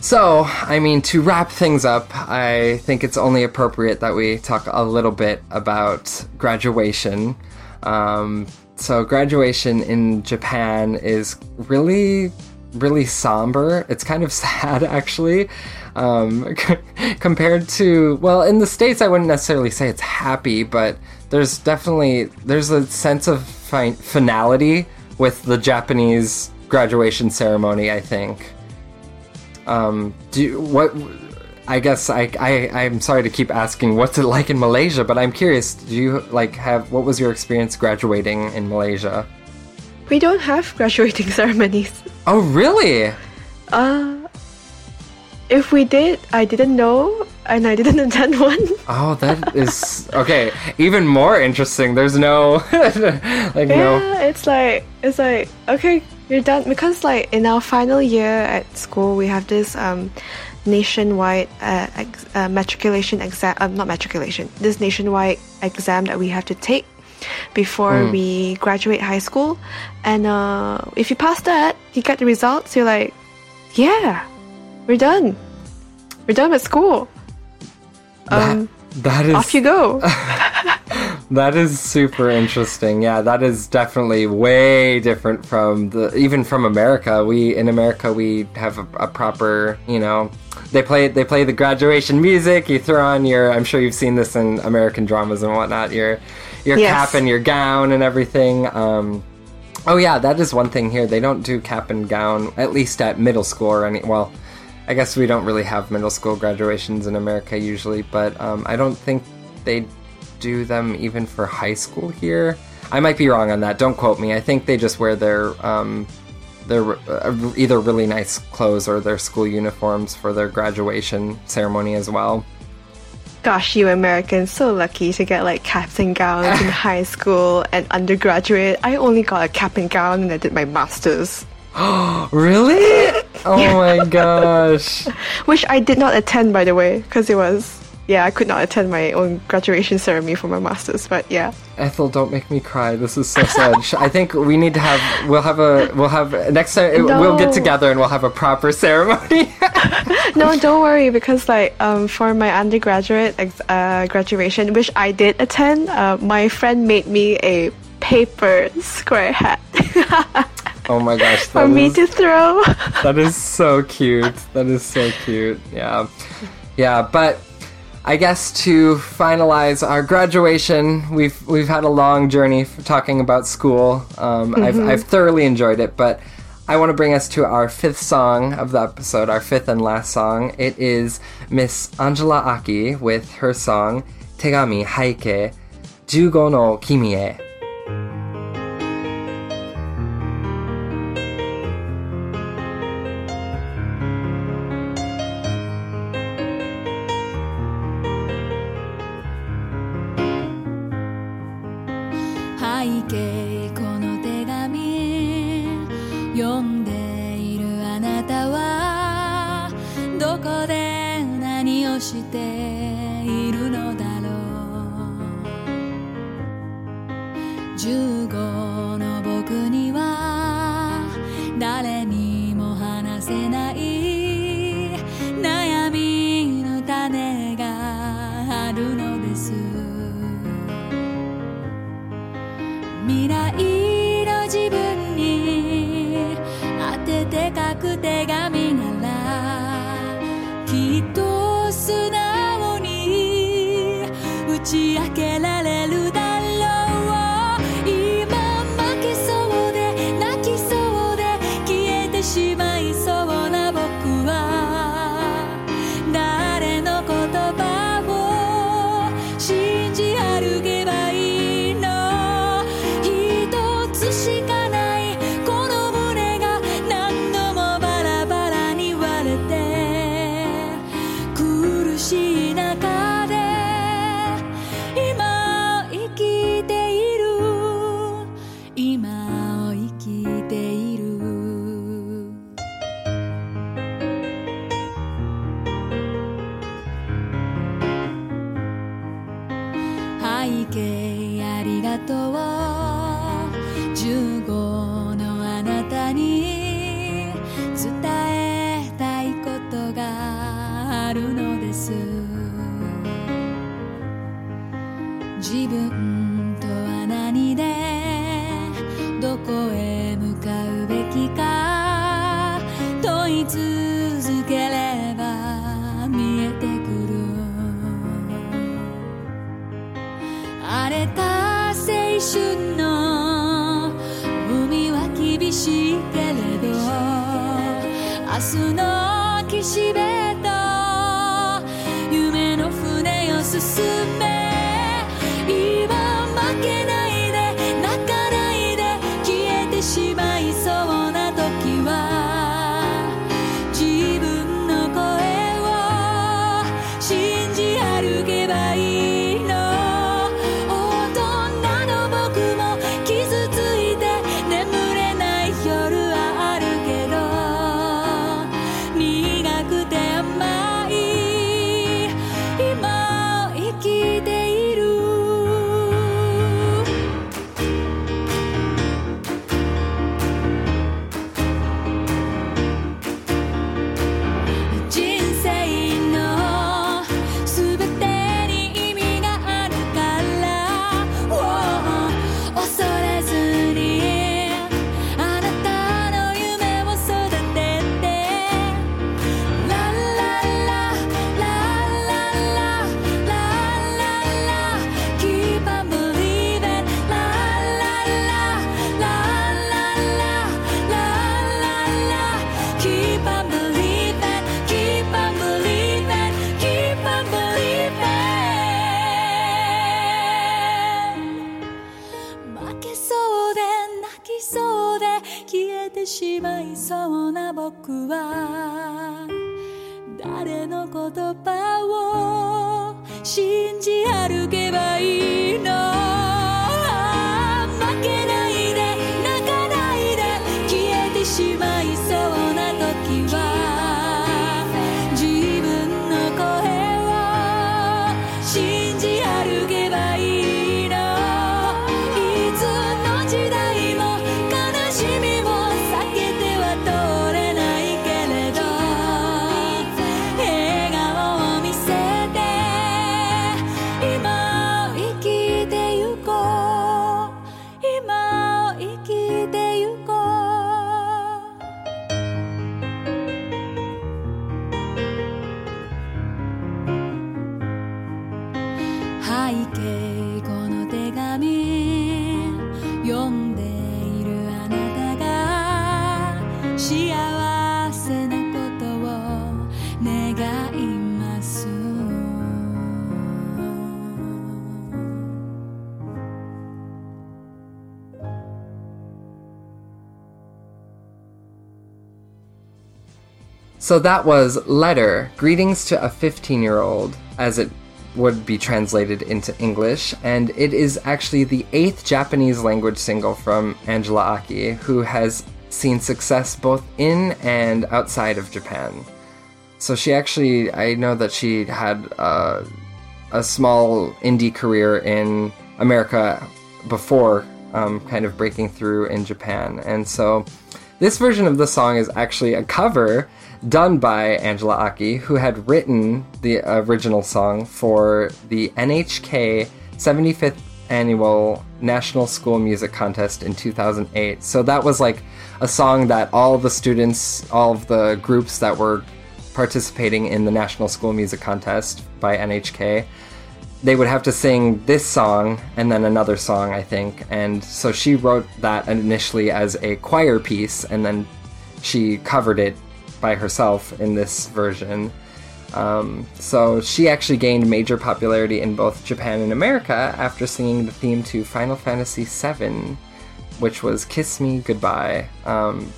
C: So, I mean, to wrap things up, I think it's only appropriate that we talk a little bit about graduation. Um, so, graduation in Japan is really, really somber. It's kind of sad, actually, um, compared to well, in the states, I wouldn't necessarily say it's happy, but there's definitely there's a sense of fi- finality with the Japanese graduation ceremony. I think. Um, do you, what? I guess I, I I'm sorry to keep asking what's it like in Malaysia, but I'm curious. Do you like have what was your experience graduating in Malaysia?
B: We don't have graduating ceremonies.
C: Oh, really?
B: Uh, if we did, I didn't know, and I didn't attend one.
C: Oh, that is okay. Even more interesting. There's no like no.
B: Yeah, it's like it's like okay, you're done because like in our final year at school we have this um nationwide uh, ex- uh, matriculation exam, uh, not matriculation, this nationwide exam that we have to take before we graduate high school. And uh, if you pass that, you get the results, you're like, yeah, we're done. We're done with school. Um,
E: that is
B: off you go.
E: That is super interesting. Yeah, that is definitely way different from the even from America. We in America we have a, a proper, you know, they play they play the graduation music. You throw on your. I'm sure you've seen this in American dramas and whatnot. Your your
B: Yes.
E: cap and your gown and everything. Um, oh yeah, that is one thing here. They don't do cap and gown at least at middle school or any. Well, I guess we don't really have middle school graduations in America usually, but um, I don't think they do them even for high school here. I might be wrong on that. Don't quote me. I think they just wear their um, their uh, either really nice clothes or their school uniforms for their graduation ceremony as well.
B: Gosh, you Americans so lucky to get like caps and gowns in high school and undergraduate. I only got a cap and gown and I did my masters,
E: Really? Oh my gosh.
B: which I did not attend by the way, because it was yeah I could not attend my own graduation ceremony for my masters. But yeah,
E: Ethel, don't make me cry. This is so sad. I think we need to have. We'll have a. We'll have next time. We'll get together and we'll have a proper ceremony.
B: no, don't worry because like um for my undergraduate ex- uh, graduation, which I did attend, uh, my friend made me a paper square hat
E: oh my gosh.
B: for me
E: is-
B: to throw.
E: that is so cute. That is so cute. Yeah. Yeah, but I guess to finalize our graduation, we've we've had a long journey talking about school. Um, I've I've thoroughly enjoyed it, but I want to bring us to our fifth song of the episode, our fifth and last song. It is Miss Angela Aki with her song "Tegami Haikei Jugo no Kimi e." 彼の言葉を信じ歩けばいい
C: So that was Letter, Greetings to a 15 year old, as it would be translated into English, and it is actually the eighth Japanese language single from Angela Aki, who has seen success both in and outside of Japan. So she actually, I know that she had uh, a small indie career in America before um, kind of breaking through in Japan. And so this version of the song is actually a cover done by Angela Aki, who had written the original song for the NHK 75th annual National School Music Contest in 2008. So that was like a song that all the students, all of the groups that were participating in the National School Music Contest by NHK, they would have to sing this song and then another song, I think. And so she wrote that initially as a choir piece, and then she covered it by herself in this version. Um, so she actually gained major popularity in both Japan and America after singing the theme to Final Fantasy VII, which was "Kiss Me Goodbye." Um,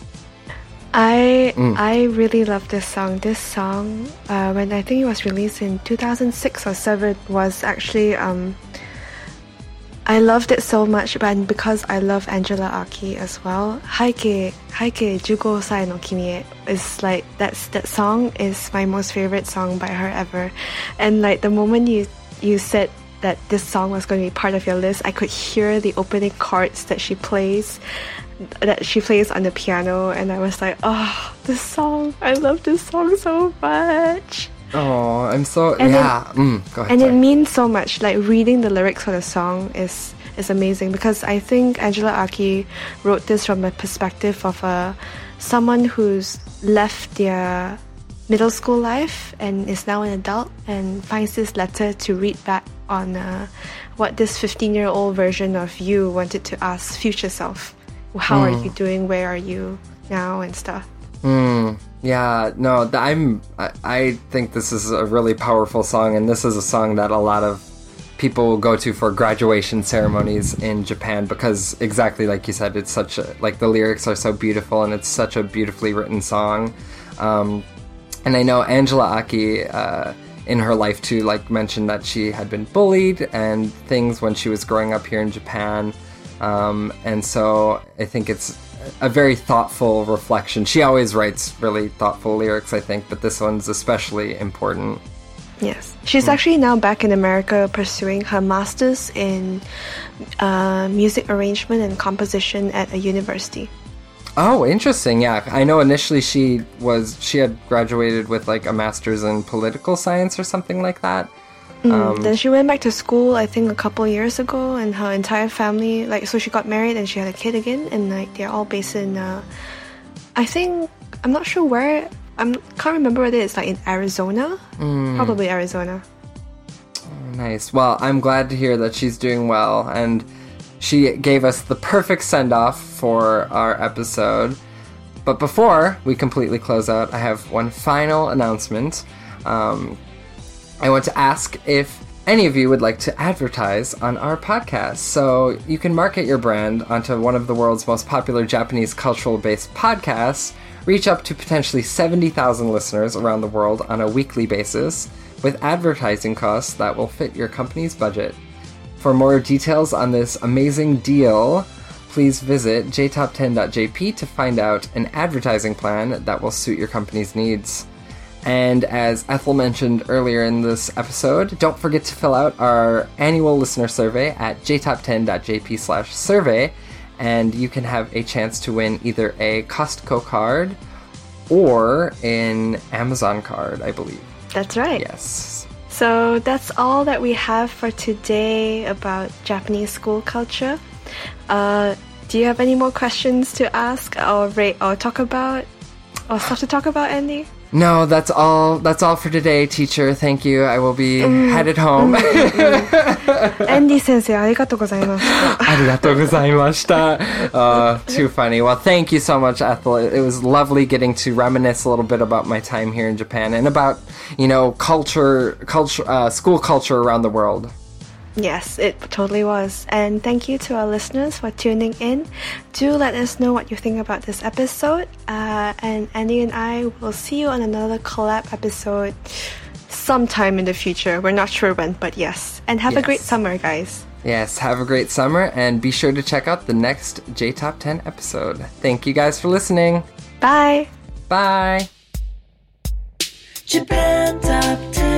B: I I really love this song. This song, uh, when I think it was released in 2006 or 7, was actually um, I loved it so much, but because I love Angela Aki as well, Haikei Haikei Jugo Sai no Kimi is like that's that song is my most favorite song by her ever, and like the moment you you said that this song was going to be part of your list, I could hear the opening chords that she plays that she plays on the piano and I was like, oh, this song, I love this song so much.
C: Oh, I'm so
B: And
C: yeah. mm, go ahead.
B: And it means so much. Like reading the lyrics for the song is is amazing because I think Angela Aki wrote this from a perspective of a someone who's left their middle school life and is now an adult and finds this letter to read back on uh, what this 15 year old version of you wanted to ask future self. How are you doing? Where are you now? And stuff.
C: Yeah, no, I'm. I, I think this is a really powerful song, and this is a song that a lot of people go to for graduation ceremonies in Japan because exactly like you said, it's such a like the lyrics are so beautiful, and it's such a beautifully written song. Um, and I know Angela Aki uh, in her life too, like mentioned that she had been bullied and things when she was growing up here in Japan. Um, and so I think it's a very thoughtful reflection. She always writes really thoughtful lyrics, I think, but this one's especially important.
B: Yes. She's actually now back in America pursuing her master's in uh, music arrangement and composition at a university.
C: Oh, interesting. Yeah, I know initially she was she had graduated with like a master's in political science or something like that. Um,
B: then she went back to school, I think, a couple years ago, and her entire family, like, so she got married and she had a kid again, and like they're all based in, uh, I think, I'm not sure where. I can't remember whether it's like in Arizona, probably Arizona.
C: Nice. Well, I'm glad to hear that she's doing well, and she gave us the perfect send off for our episode. But before we completely close out, I have one final announcement. Um, I want to ask if any of you would like to advertise on our podcast. So you can market your brand onto one of the world's most popular Japanese cultural based podcasts, reach up to potentially 70,000 listeners around the world on a weekly basis with advertising costs that will fit your company's budget. For more details on this amazing deal, please visit jtop10.jp to find out an advertising plan that will suit your company's needs. And as Ethel mentioned earlier in this episode, don't forget to fill out our annual listener survey at jtop10.jp slash survey, and you can have a chance to win either a Costco card or an Amazon card, I believe.
B: That's right.
C: Yes.
B: So that's all that we have for today about Japanese school culture. Uh, do you have any more questions to ask or rate or talk about or stuff to talk about, Andy?
C: No, that's all. That's all for today, teacher. Thank you. I will be headed home.
B: アンディ先生、ありがとうございました。
C: ありがとうございました. Uh, too funny. Well, thank you so much, Ethel. It, it was lovely getting to reminisce a little bit about my time here in Japan and about, you know, culture, culture, uh, school culture around the world.
B: Yes, it totally was. And thank you to our listeners for tuning in. Do let us know what you think about this episode. Uh, and Andy and I will see you on another collab episode sometime in the future. We're not sure when, but yes. And have a great summer, guys.
C: Yes, have a great summer and be sure to check out the next J Top 10 episode. Thank you guys for listening.
B: Bye.
C: Bye.
E: Japan Top 10, the number one